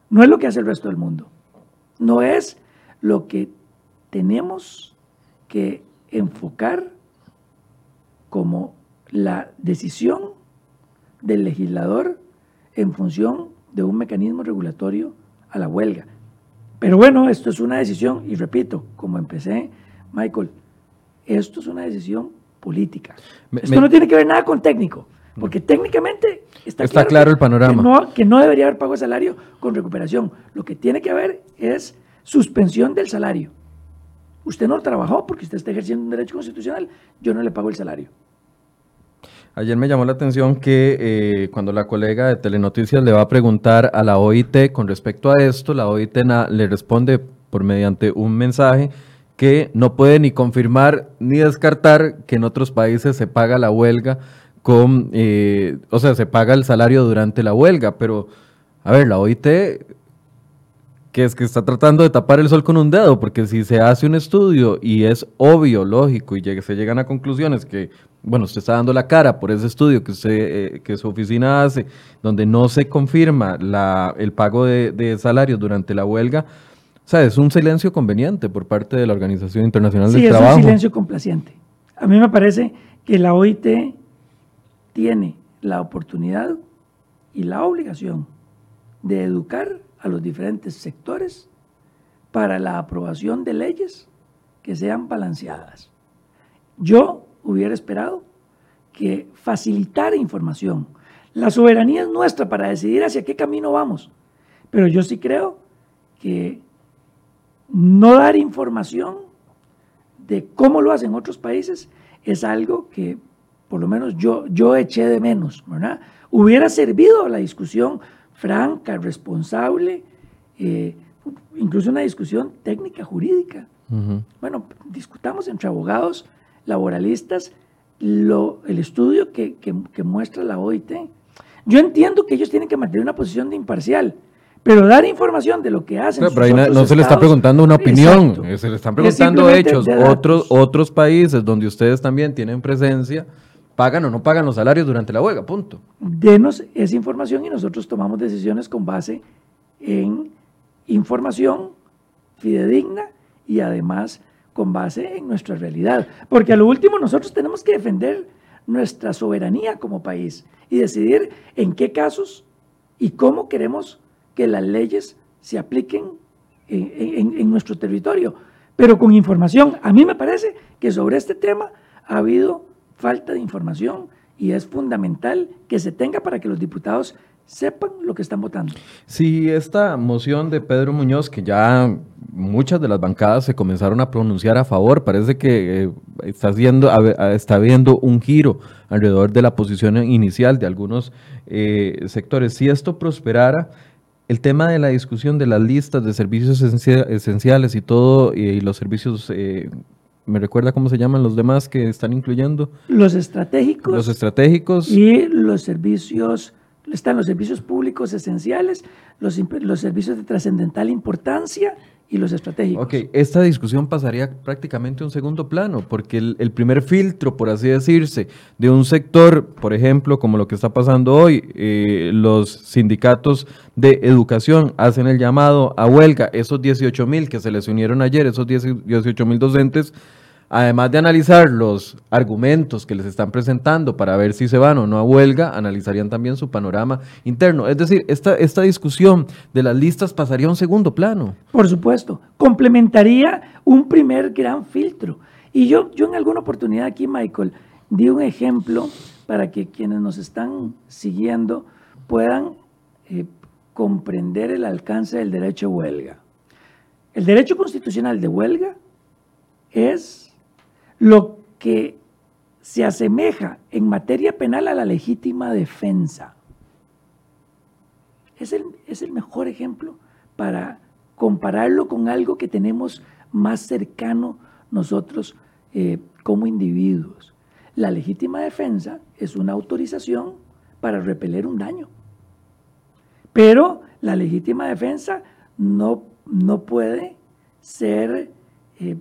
no es lo que hace el resto del mundo, no es lo que tenemos que enfocar como la decisión del legislador en función de un mecanismo regulatorio a la huelga. Pero bueno, esto es una decisión, y repito, como empecé, Michael, esto es una decisión política. esto no tiene que ver nada con técnico, porque técnicamente está, claro, el panorama. Que no, que no debería haber pago de salario con recuperación. Lo que tiene que haber es suspensión del salario. Usted no trabajó porque usted está ejerciendo un derecho constitucional, yo no le pago el salario. Ayer me llamó la atención que eh, cuando la colega de Telenoticias le va a preguntar a la OIT con respecto a esto, la OIT le responde por mediante un mensaje que no puede ni confirmar ni descartar que en otros países se paga la huelga con, eh, o sea, se paga el salario durante la huelga, pero a ver, la OIT que es que está tratando de tapar el sol con un dedo, porque si se hace un estudio y es obvio, lógico, y se llegan a conclusiones que, bueno, usted está dando la cara por ese estudio que, usted, eh, que su oficina hace, donde no se confirma la, el pago de, de, salarios durante la huelga, o sea, es un silencio conveniente por parte de la Organización Internacional del Trabajo. Sí, es un silencio complaciente. A mí me parece que la OIT tiene la oportunidad y la obligación de educar a los diferentes sectores para la aprobación de leyes que sean balanceadas. Yo hubiera esperado que facilitar información. La soberanía es nuestra para decidir hacia qué camino vamos, pero yo sí creo que no dar información de cómo lo hacen otros países es algo que por lo menos yo, yo eché de menos, ¿verdad? Hubiera servido a la discusión franca, responsable, eh, incluso una discusión técnica, jurídica. Bueno, discutamos entre abogados, laboralistas, lo, el estudio que, muestra la OIT. Yo entiendo que ellos tienen que mantener una posición de imparcial, pero dar información de lo que hacen. pero no, se le está preguntando una opinión, eh, se le están preguntando hechos. Otros, otros países donde ustedes también tienen presencia pagan o no pagan los salarios durante la huelga, punto. Denos esa información y nosotros tomamos decisiones con base en información fidedigna y además con base en nuestra realidad. Porque a lo último nosotros tenemos que defender nuestra soberanía como país y decidir en qué casos y cómo queremos que las leyes se apliquen en, en nuestro territorio. Pero con información, a mí me parece que sobre este tema ha habido falta de información y es fundamental que se tenga para que los diputados sepan lo que están votando. Si esta moción de Pedro Muñoz, que ya muchas de las bancadas se comenzaron a pronunciar a favor, parece que eh, está, haciendo, está habiendo un giro alrededor de la posición inicial de algunos eh, sectores. Si esto prosperara, el tema de la discusión de las listas de servicios esenciales y todo, y los servicios eh, ¿Me recuerda cómo se llaman los demás que están incluyendo? Los estratégicos. Los estratégicos. Y los servicios, están los servicios públicos esenciales, los, los servicios de trascendental importancia y los estratégicos. Ok, esta discusión pasaría prácticamente a un segundo plano, porque el, primer filtro, por así decirse, de un sector, por ejemplo, como lo que está pasando hoy, eh, los sindicatos de educación hacen el llamado a huelga, esos 18 mil que se les unieron ayer, esos 18 mil docentes, Además de analizar los argumentos que les están presentando para ver si se van o no a huelga, analizarían también su panorama interno. Es decir, esta, esta discusión de las listas pasaría a un segundo plano. Por supuesto, complementaría un primer gran filtro. Y yo, yo en alguna oportunidad aquí, Michael, di un ejemplo para que quienes nos están siguiendo puedan eh, comprender el alcance del derecho a huelga. El derecho constitucional de huelga es lo que se asemeja en materia penal a la legítima defensa. Es el, mejor ejemplo para compararlo con algo que tenemos más cercano nosotros eh, como individuos. La legítima defensa es una autorización para repeler un daño. Pero la legítima defensa no, no puede ser eh,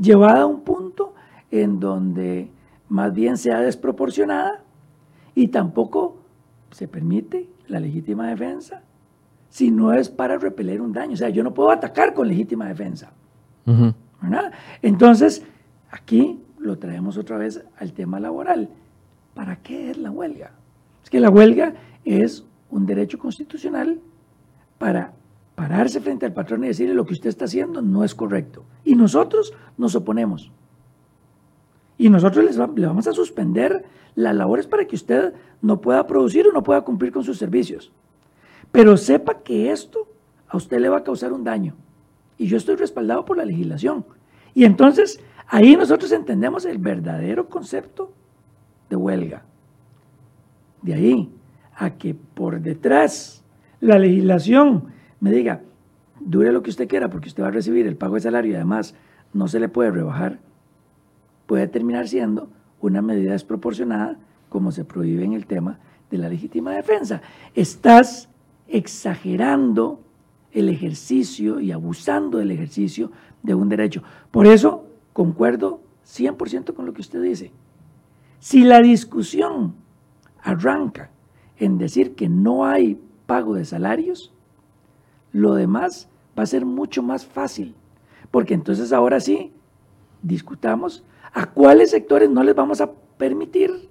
llevada a un punto en donde más bien sea desproporcionada y tampoco se permite la legítima defensa si no es para repeler un daño. O sea, yo no puedo atacar con legítima defensa. Entonces, aquí lo traemos otra vez al tema laboral. ¿Para qué es la huelga? Es que la huelga es un derecho constitucional para pararse frente al patrón y decirle lo que usted está haciendo no es correcto. Y nosotros nos oponemos. Y nosotros les le vamos a suspender las labores para que usted no pueda producir o no pueda cumplir con sus servicios. Pero sepa que esto a usted le va a causar un daño. Y yo estoy respaldado por la legislación. Y entonces ahí nosotros entendemos el verdadero concepto de huelga. De ahí a que por detrás la legislación me diga, dure lo que usted quiera porque usted va a recibir el pago de salario y además no se le puede rebajar, puede terminar siendo una medida desproporcionada como se prohíbe en el tema de la legítima defensa. Estás exagerando el ejercicio y abusando del ejercicio de un derecho. Por eso concuerdo 100% con lo que usted dice. Si la discusión arranca en decir que no hay pago de salarios, lo demás va a ser mucho más fácil, porque entonces ahora sí discutamos a cuáles sectores no les vamos a permitir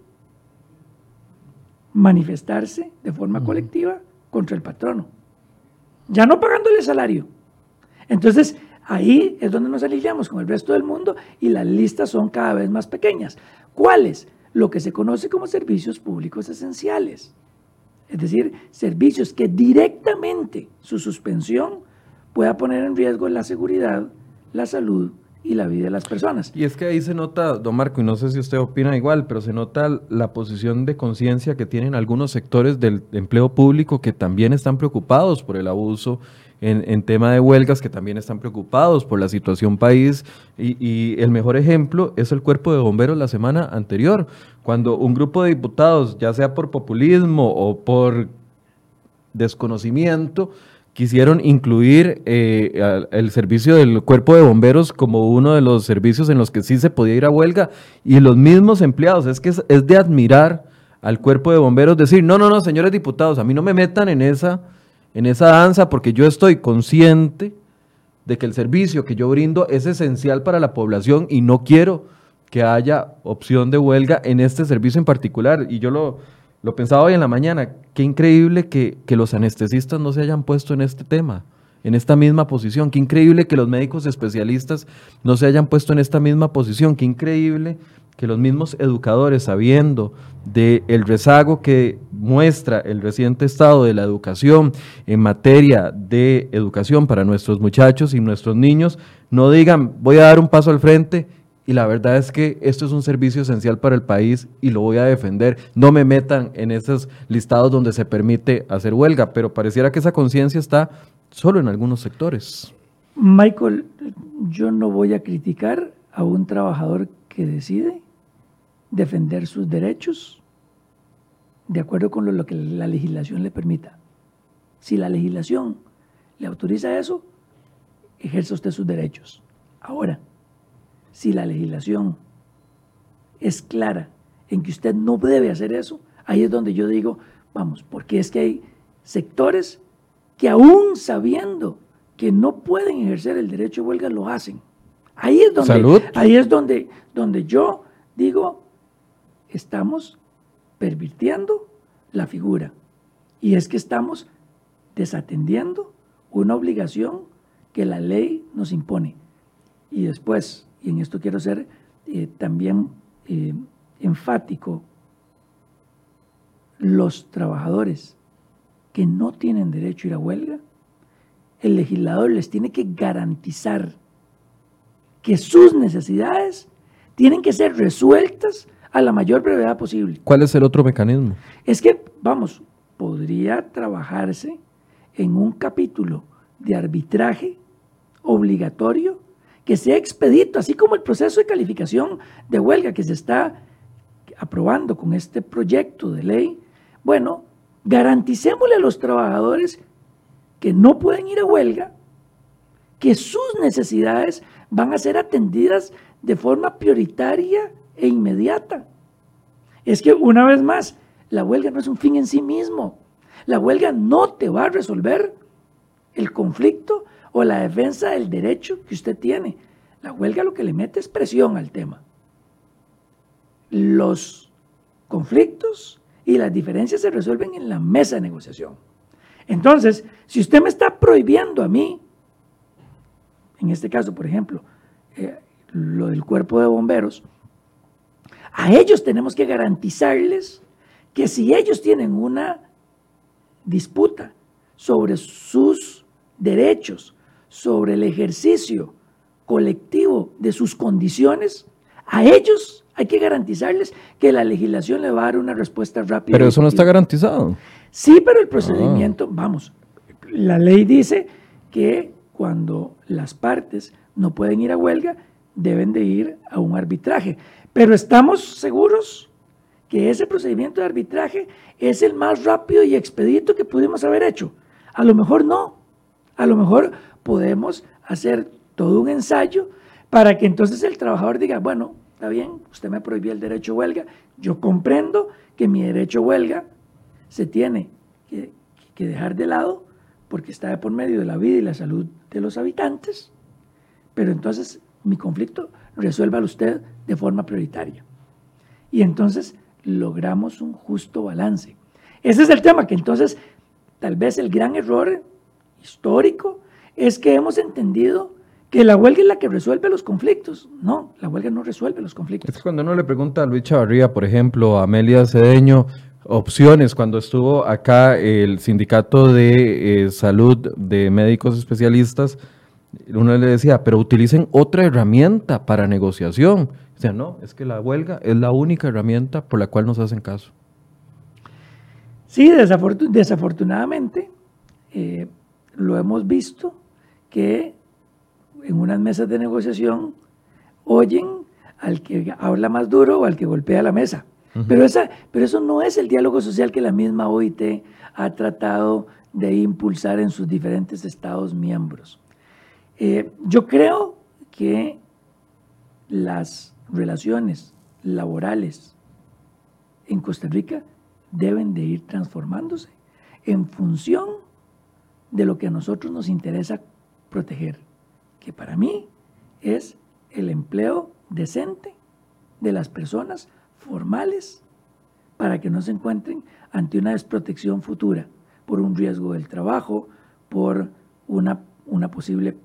manifestarse de forma colectiva contra el patrono, ya no pagándole salario. Entonces, ahí es donde nos alineamos con el resto del mundo y las listas son cada vez más pequeñas. ¿Cuáles? Lo que se conoce como servicios públicos esenciales. Es decir, servicios que directamente su suspensión pueda poner en riesgo la seguridad, la salud y la vida de las personas. Y es que ahí se nota, don Marco, y no sé si usted opina igual, pero se nota la posición de conciencia que tienen algunos sectores del empleo público que también están preocupados por el abuso en, tema de huelgas, que también están preocupados por la situación país. Y, el mejor ejemplo es el cuerpo de bomberos la semana anterior, cuando un grupo de diputados, ya sea por populismo o por desconocimiento, quisieron incluir eh, el servicio del cuerpo de bomberos como uno de los servicios en los que sí se podía ir a huelga y los mismos empleados, es que es, de admirar al cuerpo de bomberos decir, no, no, no, señores diputados, a mí no me metan en esa, en esa danza porque yo estoy consciente de que el servicio que yo brindo es esencial para la población y no quiero que haya opción de huelga en este servicio en particular. Y yo lo, lo pensaba hoy en la mañana, qué increíble que, los anestesistas no se hayan puesto en este tema, en esta misma posición, qué increíble que los médicos especialistas no se hayan puesto en esta misma posición, qué increíble que los mismos educadores, sabiendo del el rezago que muestra el reciente estado de la educación en materia de educación para nuestros muchachos y nuestros niños, no digan, voy a dar un paso al frente y la verdad es que esto es un servicio esencial para el país y lo voy a defender. No me metan en esos listados donde se permite hacer huelga, pero pareciera que esa conciencia está solo en algunos sectores. Michael, yo no voy a criticar a un trabajador que decide defender sus derechos de acuerdo con lo, que la legislación le permita. Si la legislación le autoriza eso, ejerce usted sus derechos. Ahora, si la legislación es clara en que usted no debe hacer eso, ahí es donde yo digo, vamos, porque es que hay sectores que aún sabiendo que no pueden ejercer el derecho de huelga, lo hacen. Ahí es donde, Ahí es donde, donde yo digo, estamos pervirtiendo la figura. Y es que estamos desatendiendo una obligación que la ley nos impone. Y después, y en esto quiero ser eh, también eh, enfático, los trabajadores que no tienen derecho a ir a huelga, el legislador les tiene que garantizar que sus necesidades tienen que ser resueltas a la mayor brevedad posible. ¿Cuál es el otro mecanismo? Es que, vamos, podría trabajarse en un capítulo de arbitraje obligatorio que sea expedito, así como el proceso de calificación de huelga que se está aprobando con este proyecto de ley, bueno, garanticémosle a los trabajadores que no pueden ir a huelga, que sus necesidades van a ser atendidas de forma prioritaria e inmediata. Es que una vez más, la huelga no es un fin en sí mismo. La huelga no te va a resolver el conflicto o la defensa del derecho que usted tiene. La huelga lo que le mete es presión al tema. Los conflictos y las diferencias se resuelven en la mesa de negociación. Entonces, si usted me está prohibiendo a mí, en este caso, por ejemplo, eh, lo del cuerpo de bomberos, a ellos tenemos que garantizarles que si ellos tienen una disputa sobre sus derechos, sobre el ejercicio colectivo de sus condiciones, a ellos hay que garantizarles que la legislación le va a dar una respuesta rápida. Pero eso no está garantizado. Sí, pero el procedimiento, ah. vamos, la ley dice que cuando las partes no pueden ir a huelga, deben de ir a un arbitraje. Pero estamos seguros que ese procedimiento de arbitraje es el más rápido y expedito que pudimos haber hecho. A lo mejor no. A lo mejor podemos hacer todo un ensayo para que entonces el trabajador diga, bueno, está bien, usted me prohibió el derecho a huelga, yo comprendo que mi derecho a huelga se tiene que, dejar de lado porque está de por medio de la vida y la salud de los habitantes, pero entonces mi conflicto resuélvalo usted de forma prioritaria. Y entonces logramos un justo balance. Ese es el tema, que entonces tal vez el gran error histórico es que hemos entendido que la huelga es la que resuelve los conflictos. No, la huelga no resuelve los conflictos. Es cuando uno le pregunta a Luis Chavarría, por ejemplo, a Amelia Cedeño, opciones, cuando estuvo acá el sindicato de eh, salud de médicos especialistas, uno le decía, pero utilicen otra herramienta para negociación. O sea, no, es que la huelga es la única herramienta por la cual nos hacen caso. Sí, desafortunadamente eh, lo hemos visto que en unas mesas de negociación oyen al que habla más duro o al que golpea la mesa. pero, esa, pero eso no es el diálogo social que la misma OIT ha tratado de impulsar en sus diferentes estados miembros. Eh, yo creo que las relaciones laborales en Costa Rica deben de ir transformándose en función de lo que a nosotros nos interesa proteger, que para mí es el empleo decente de las personas formales para que no se encuentren ante una desprotección futura por un riesgo del trabajo, por una, una posible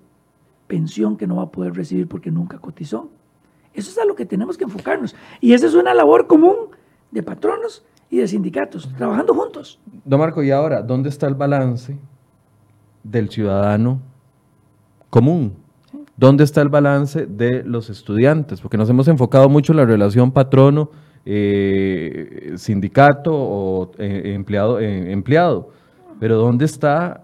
pensión que no va a poder recibir porque nunca cotizó. Eso es a lo que tenemos que enfocarnos. Y esa es una labor común de patronos y de sindicatos, trabajando juntos. Don Marco, y ahora, ¿dónde está el balance del ciudadano común? ¿Dónde está el balance de los estudiantes? Porque nos hemos enfocado mucho en la relación patrono, eh, sindicato o eh, empleado, eh, empleado. Pero ¿dónde está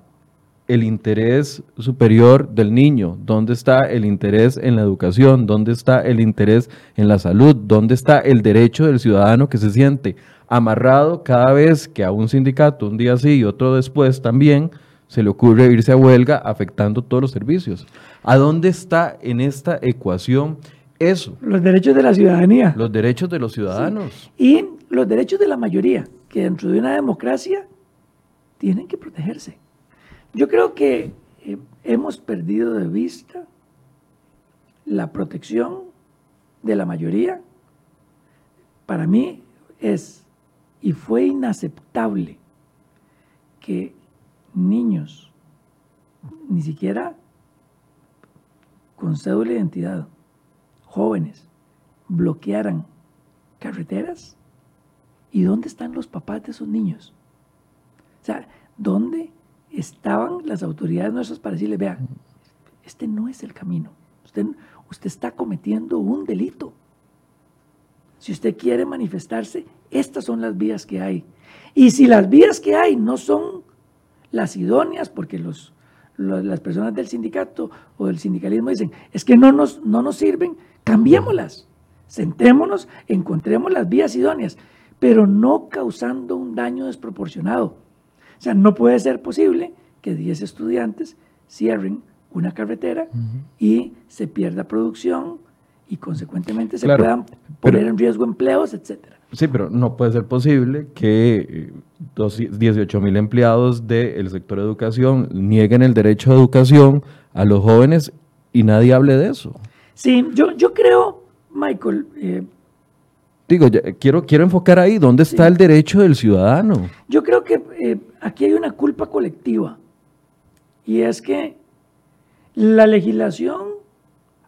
el interés superior del niño? ¿Dónde está el interés en la educación? ¿Dónde está el interés en la salud? ¿Dónde está el derecho del ciudadano que se siente amarrado cada vez que a un sindicato, un día sí y otro después también, se le ocurre irse a huelga afectando todos los servicios? ¿A dónde está en esta ecuación eso? Los derechos de la ciudadanía. Los derechos de los ciudadanos. Y los derechos de la mayoría, que dentro de una democracia tienen que protegerse. Yo creo que eh, hemos perdido de vista la protección de la mayoría. Para mí es y fue inaceptable que niños, ni siquiera con cédula de identidad, jóvenes, bloquearan carreteras. ¿Y dónde están los papás de esos niños? O sea, ¿dónde estaban las autoridades nuestras para decirle, vea, este no es el camino. Usted, usted está cometiendo un delito. Si usted quiere manifestarse, estas son las vías que hay. Y si las vías que hay no son las idóneas, porque los, las personas del sindicato o del sindicalismo dicen, es que no nos, no nos sirven, cambiémoslas. Sentémonos, encontremos las vías idóneas, pero no causando un daño desproporcionado. O sea, no puede ser posible que 10 estudiantes cierren una carretera y se pierda producción y consecuentemente se puedan poner en riesgo empleos, etcétera. Sí, pero no puede ser posible que 18 eh, mil empleados del sector de educación nieguen el derecho a educación a los jóvenes y nadie hable de eso. Sí, yo, yo creo, Michael. Eh, Digo, quiero, quiero enfocar ahí, ¿dónde está el derecho del ciudadano? Yo creo que eh, aquí hay una culpa colectiva. Y es que la legislación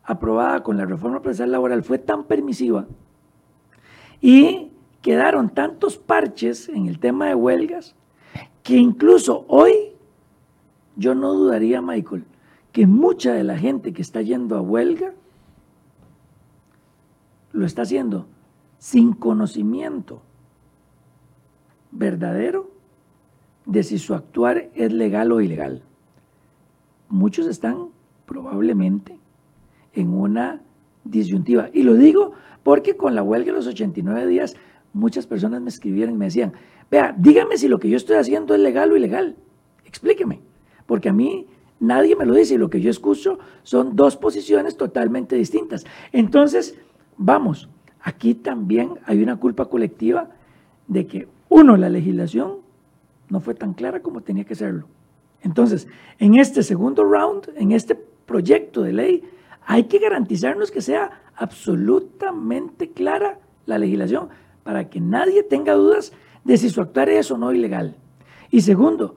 aprobada con la reforma procesal laboral fue tan permisiva y quedaron tantos parches en el tema de huelgas que incluso hoy yo no dudaría, Michael, que mucha de la gente que está yendo a huelga lo está haciendo sin conocimiento verdadero de si su actuar es legal o ilegal. Muchos están probablemente en una disyuntiva. Y lo digo porque con la huelga de los 89 días, muchas personas me escribieron y me decían, vea, dígame si lo que yo estoy haciendo es legal o ilegal. Explíqueme. Porque a mí Nadie me lo dice y lo que yo escucho son dos posiciones totalmente distintas. Entonces, vamos, aquí también hay una culpa colectiva de que, uno, la legislación no fue tan clara como tenía que serlo. Entonces, en este segundo round, en este proyecto de ley, hay que garantizarnos que sea absolutamente clara la legislación para que nadie tenga dudas de si su actuar es o no ilegal. Y segundo,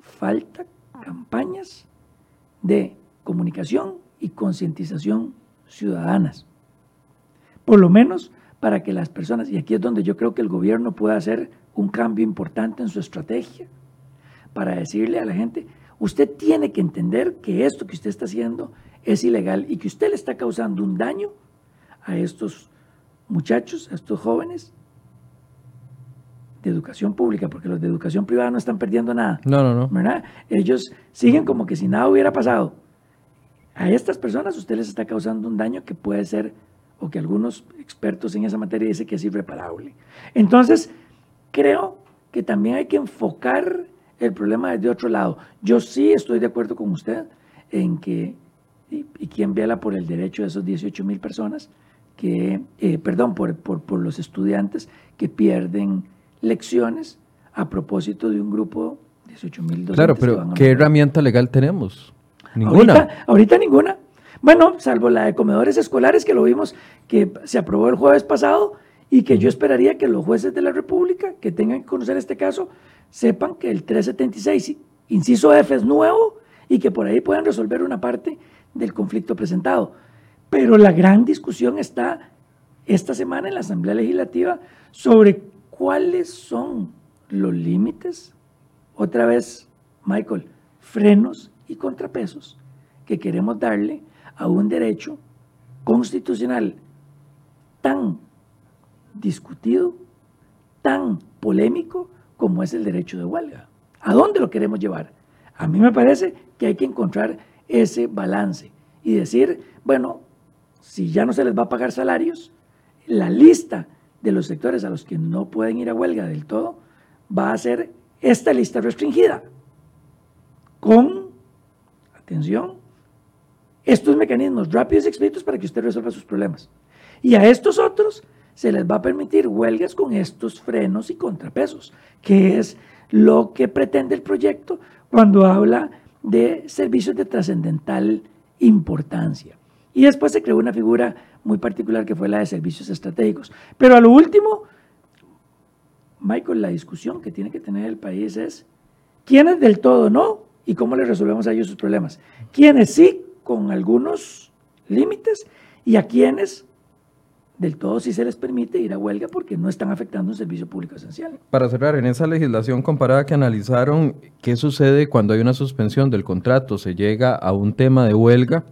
falta campañas de comunicación y concientización ciudadanas. Por lo menos para que las personas, y aquí es donde yo creo que el gobierno puede hacer un cambio importante en su estrategia, para decirle a la gente, usted tiene que entender que esto que usted está haciendo es ilegal y que usted le está causando un daño a estos muchachos, a estos jóvenes de educación pública, porque los de educación privada no están perdiendo nada. No, no, no. ¿verdad? Ellos siguen como que si nada hubiera pasado. A estas personas usted les está causando un daño que puede ser, o que algunos expertos en esa materia dicen que es irreparable. Entonces, creo que también hay que enfocar el problema desde otro lado. Yo sí estoy de acuerdo con usted en que, y, quien vela por el derecho de esos 18 mil personas, que, eh, perdón, por, por, por los estudiantes que pierden lecciones a propósito de un grupo de 18 mil Claro, pero ¿qué herramienta legal tenemos? Ninguna. Ahorita, ninguna. Bueno, salvo la de comedores escolares que lo vimos que se aprobó el jueves pasado y que yo esperaría que los jueces de la República que tengan que conocer este caso sepan que el 376, inciso F, es nuevo y que por ahí puedan resolver una parte del conflicto presentado. Pero la gran discusión está esta semana en la Asamblea Legislativa sobre ¿Cuáles son los límites? Otra vez, Michael, frenos y contrapesos que queremos darle a un derecho constitucional tan discutido, tan polémico como es el derecho de huelga. ¿A dónde lo queremos llevar? A mí me parece que hay que encontrar ese balance y decir, bueno, si ya no se les va a pagar salarios, la lista de los sectores a los que no pueden ir a huelga del todo, va a ser esta lista restringida, con, atención, estos mecanismos rápidos y expeditos para que usted resuelva sus problemas. Y a estos otros se les va a permitir huelgas con estos frenos y contrapesos, que es lo que pretende el proyecto cuando habla de servicios de trascendental importancia. Y después se creó una figura muy particular que fue la de servicios estratégicos. Pero a lo último, Michael, la discusión que tiene que tener el país es quiénes del todo no y cómo le resolvemos a ellos sus problemas. Quiénes sí, con algunos límites, y a quienes del todo sí se les permite ir a huelga porque no están afectando un servicio público esencial. Para cerrar, en esa legislación comparada que analizaron, ¿qué sucede cuando hay una suspensión del contrato? Se llega a un tema de huelga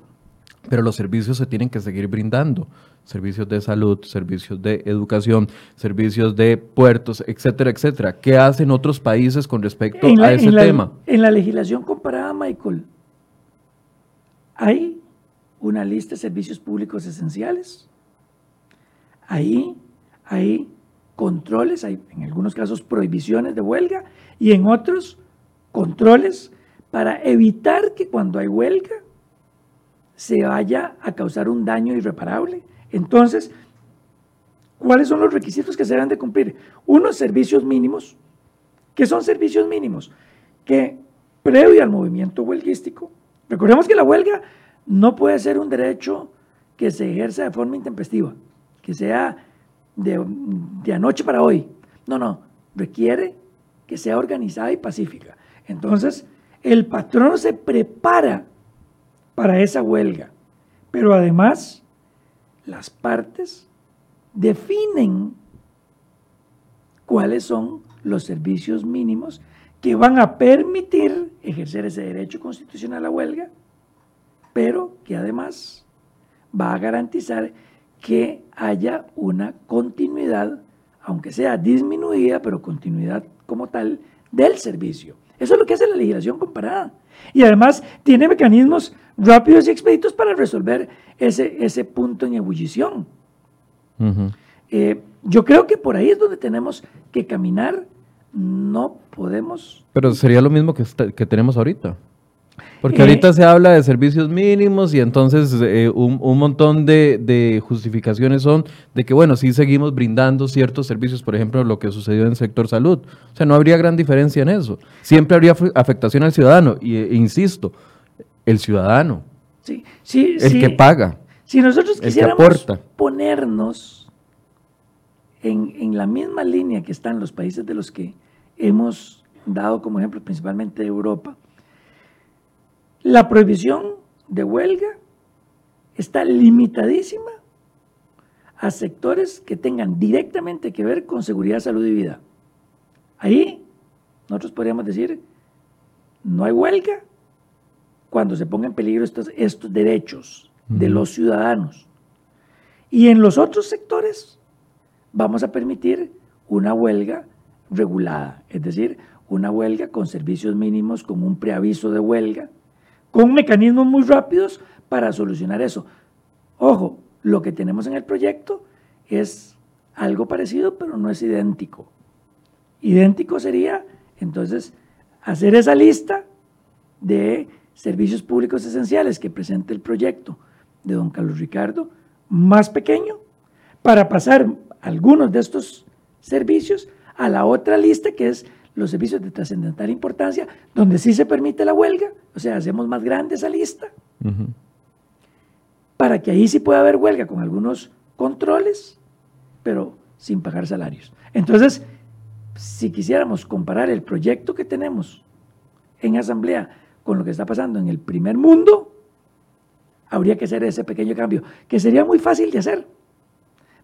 pero los servicios se tienen que seguir brindando. Servicios de salud, servicios de educación, servicios de puertos, etcétera, etcétera. ¿Qué hacen otros países con respecto a ese tema? en la legislación comparada, Michael, hay una lista de servicios públicos esenciales. Ahí hay controles, hay en algunos casos prohibiciones de huelga y en otros controles para evitar que cuando hay huelga se vaya a causar un daño irreparable. Entonces, ¿cuáles son los requisitos que se deben de cumplir? Unos servicios mínimos. ¿Qué son servicios mínimos? Que previo al movimiento huelguístico, recordemos que la huelga no puede ser un derecho que se ejerza de forma intempestiva, que sea de, de anoche para hoy. No, no, requiere que sea organizada y pacífica. Entonces, el patrón se prepara para esa huelga, pero además las partes definen cuáles son los servicios mínimos que van a permitir ejercer ese derecho constitucional a huelga, pero que además va a garantizar que haya una continuidad, aunque sea disminuida, pero continuidad como tal, del servicio. Eso es lo que hace la legislación comparada. Y además tiene mecanismos rápidos y expeditos para resolver ese, ese punto en ebullición. Eh, yo creo que por ahí es donde tenemos que caminar. No podemos. Pero sería lo mismo que, que tenemos ahorita. Porque eh, ahorita se habla de servicios mínimos y entonces eh, un, montón de, justificaciones son de que, bueno, sí seguimos brindando ciertos servicios, por ejemplo, lo que sucedió en el sector salud. O sea, no habría gran diferencia en eso. Siempre habría afectación al ciudadano. Y, e insisto, el ciudadano. Sí, sí, el que paga. Si nosotros quisiéramos ponernos en, en la misma línea que están los países de los que hemos dado como ejemplo, principalmente Europa, la prohibición de huelga está limitadísima a sectores que tengan directamente que ver con seguridad, salud y vida. Ahí nosotros podríamos decir, no hay huelga cuando se pongan en peligro estos, estos derechos de los ciudadanos. Y en los otros sectores vamos a permitir una huelga regulada, es decir, una huelga con servicios mínimos, con un preaviso de huelga, con mecanismos muy rápidos para solucionar eso. Ojo, lo que tenemos en el proyecto es algo parecido, pero no es idéntico. Idéntico sería, entonces, hacer esa lista de servicios públicos esenciales que presenta el proyecto de don Carlos Ricardo, más pequeño, para pasar algunos de estos servicios a la otra lista que es los servicios de trascendental importancia, donde sí se permite la huelga, o sea, hacemos más grande esa lista, para que ahí sí pueda haber huelga con algunos controles, pero sin pagar salarios. Entonces, si quisiéramos comparar el proyecto que tenemos en asamblea con lo que está pasando en el primer mundo, habría que hacer ese pequeño cambio, que sería muy fácil de hacer,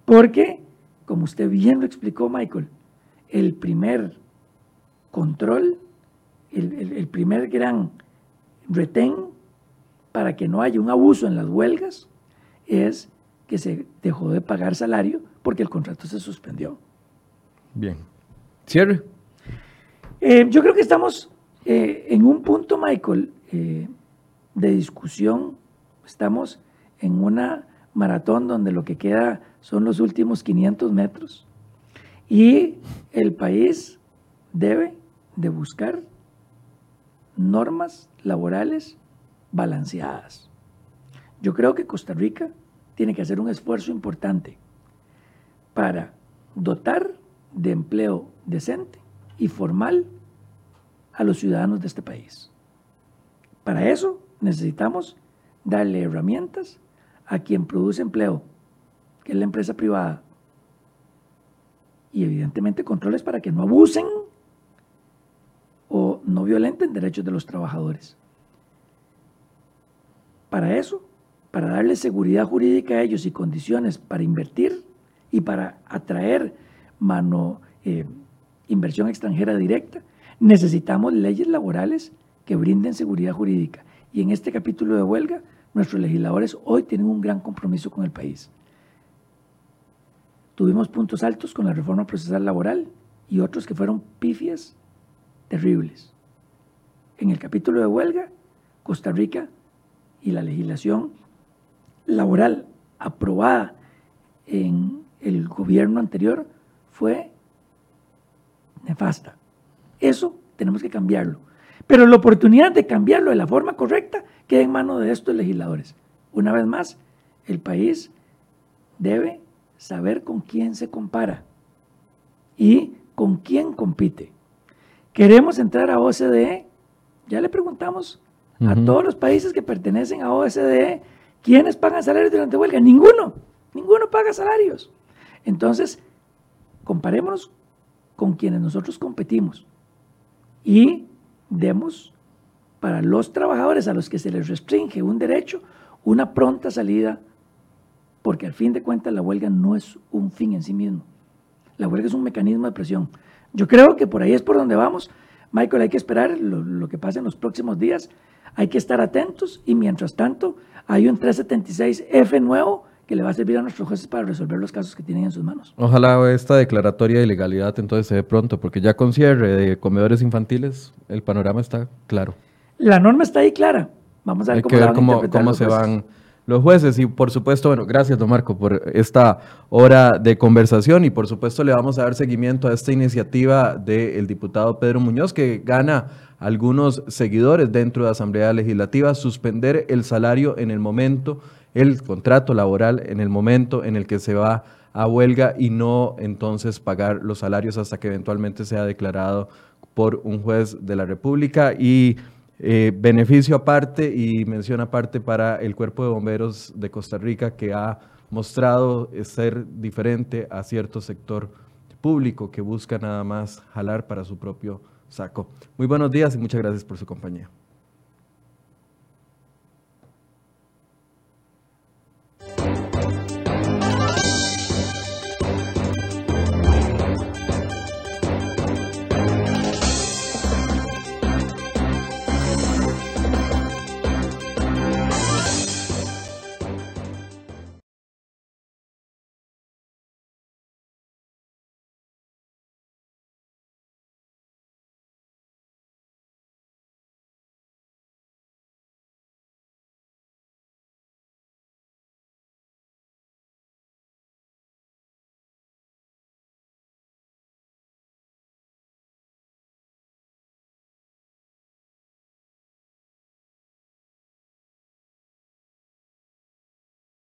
porque, como usted bien lo explicó, Michael, el primer control, el, primer gran retén para que no haya un abuso en las huelgas es que se dejó de pagar salario porque el contrato se suspendió. Bien. Cierre. Eh, yo creo que estamos eh, en un punto, Michael, eh, de discusión. Estamos en una maratón donde lo que queda son los últimos 500 metros y el país debe de buscar normas laborales balanceadas. Yo creo que Costa Rica tiene que hacer un esfuerzo importante para dotar de empleo decente y formal a los ciudadanos de este país. Para eso necesitamos darle herramientas a quien produce empleo, que es la empresa privada, y evidentemente controles para que no abusen o no violenten derechos de los trabajadores. Para eso, para darle seguridad jurídica a ellos y condiciones para invertir y para atraer mano, eh, inversión extranjera directa, necesitamos leyes laborales que brinden seguridad jurídica. Y en este capítulo de huelga, nuestros legisladores hoy tienen un gran compromiso con el país. Tuvimos puntos altos con la reforma procesal laboral y otros que fueron pifias terribles. En el capítulo de huelga, Costa Rica y la legislación laboral aprobada en el gobierno anterior fue nefasta. Eso tenemos que cambiarlo. Pero la oportunidad de cambiarlo de la forma correcta queda en manos de estos legisladores. Una vez más, el país debe saber con quién se compara y con quién compite. Queremos entrar a OCDE. Ya le preguntamos a todos los países que pertenecen a OCDE quiénes pagan salarios durante huelga. Ninguno. Ninguno paga salarios. Entonces, comparémonos con quienes nosotros competimos y demos para los trabajadores a los que se les restringe un derecho una pronta salida, porque al fin de cuentas la huelga no es un fin en sí mismo. La huelga es un mecanismo de presión. Yo creo que por ahí es por donde vamos. Michael, hay que esperar lo, que pase en los próximos días. Hay que estar atentos y mientras tanto hay un 376F nuevo que le va a servir a nuestros jueces para resolver los casos que tienen en sus manos. Ojalá esta declaratoria de ilegalidad entonces se dé pronto, porque ya con cierre de comedores infantiles el panorama está claro. La norma está ahí clara. Vamos a ver cómo, que ver cómo, cómo se van los jueces. Y por supuesto, bueno, gracias, don Marco, por esta hora de conversación. Y por supuesto, le vamos a dar seguimiento a esta iniciativa del diputado Pedro Muñoz, que gana algunos seguidores dentro de la Asamblea Legislativa, suspender el salario en el momento el contrato laboral en el momento en el que se va a huelga y no entonces pagar los salarios hasta que eventualmente sea declarado por un juez de la República y eh, beneficio aparte y mención aparte para el Cuerpo de Bomberos de Costa Rica que ha mostrado ser diferente a cierto sector público que busca nada más jalar para su propio saco. Muy buenos días y muchas gracias por su compañía.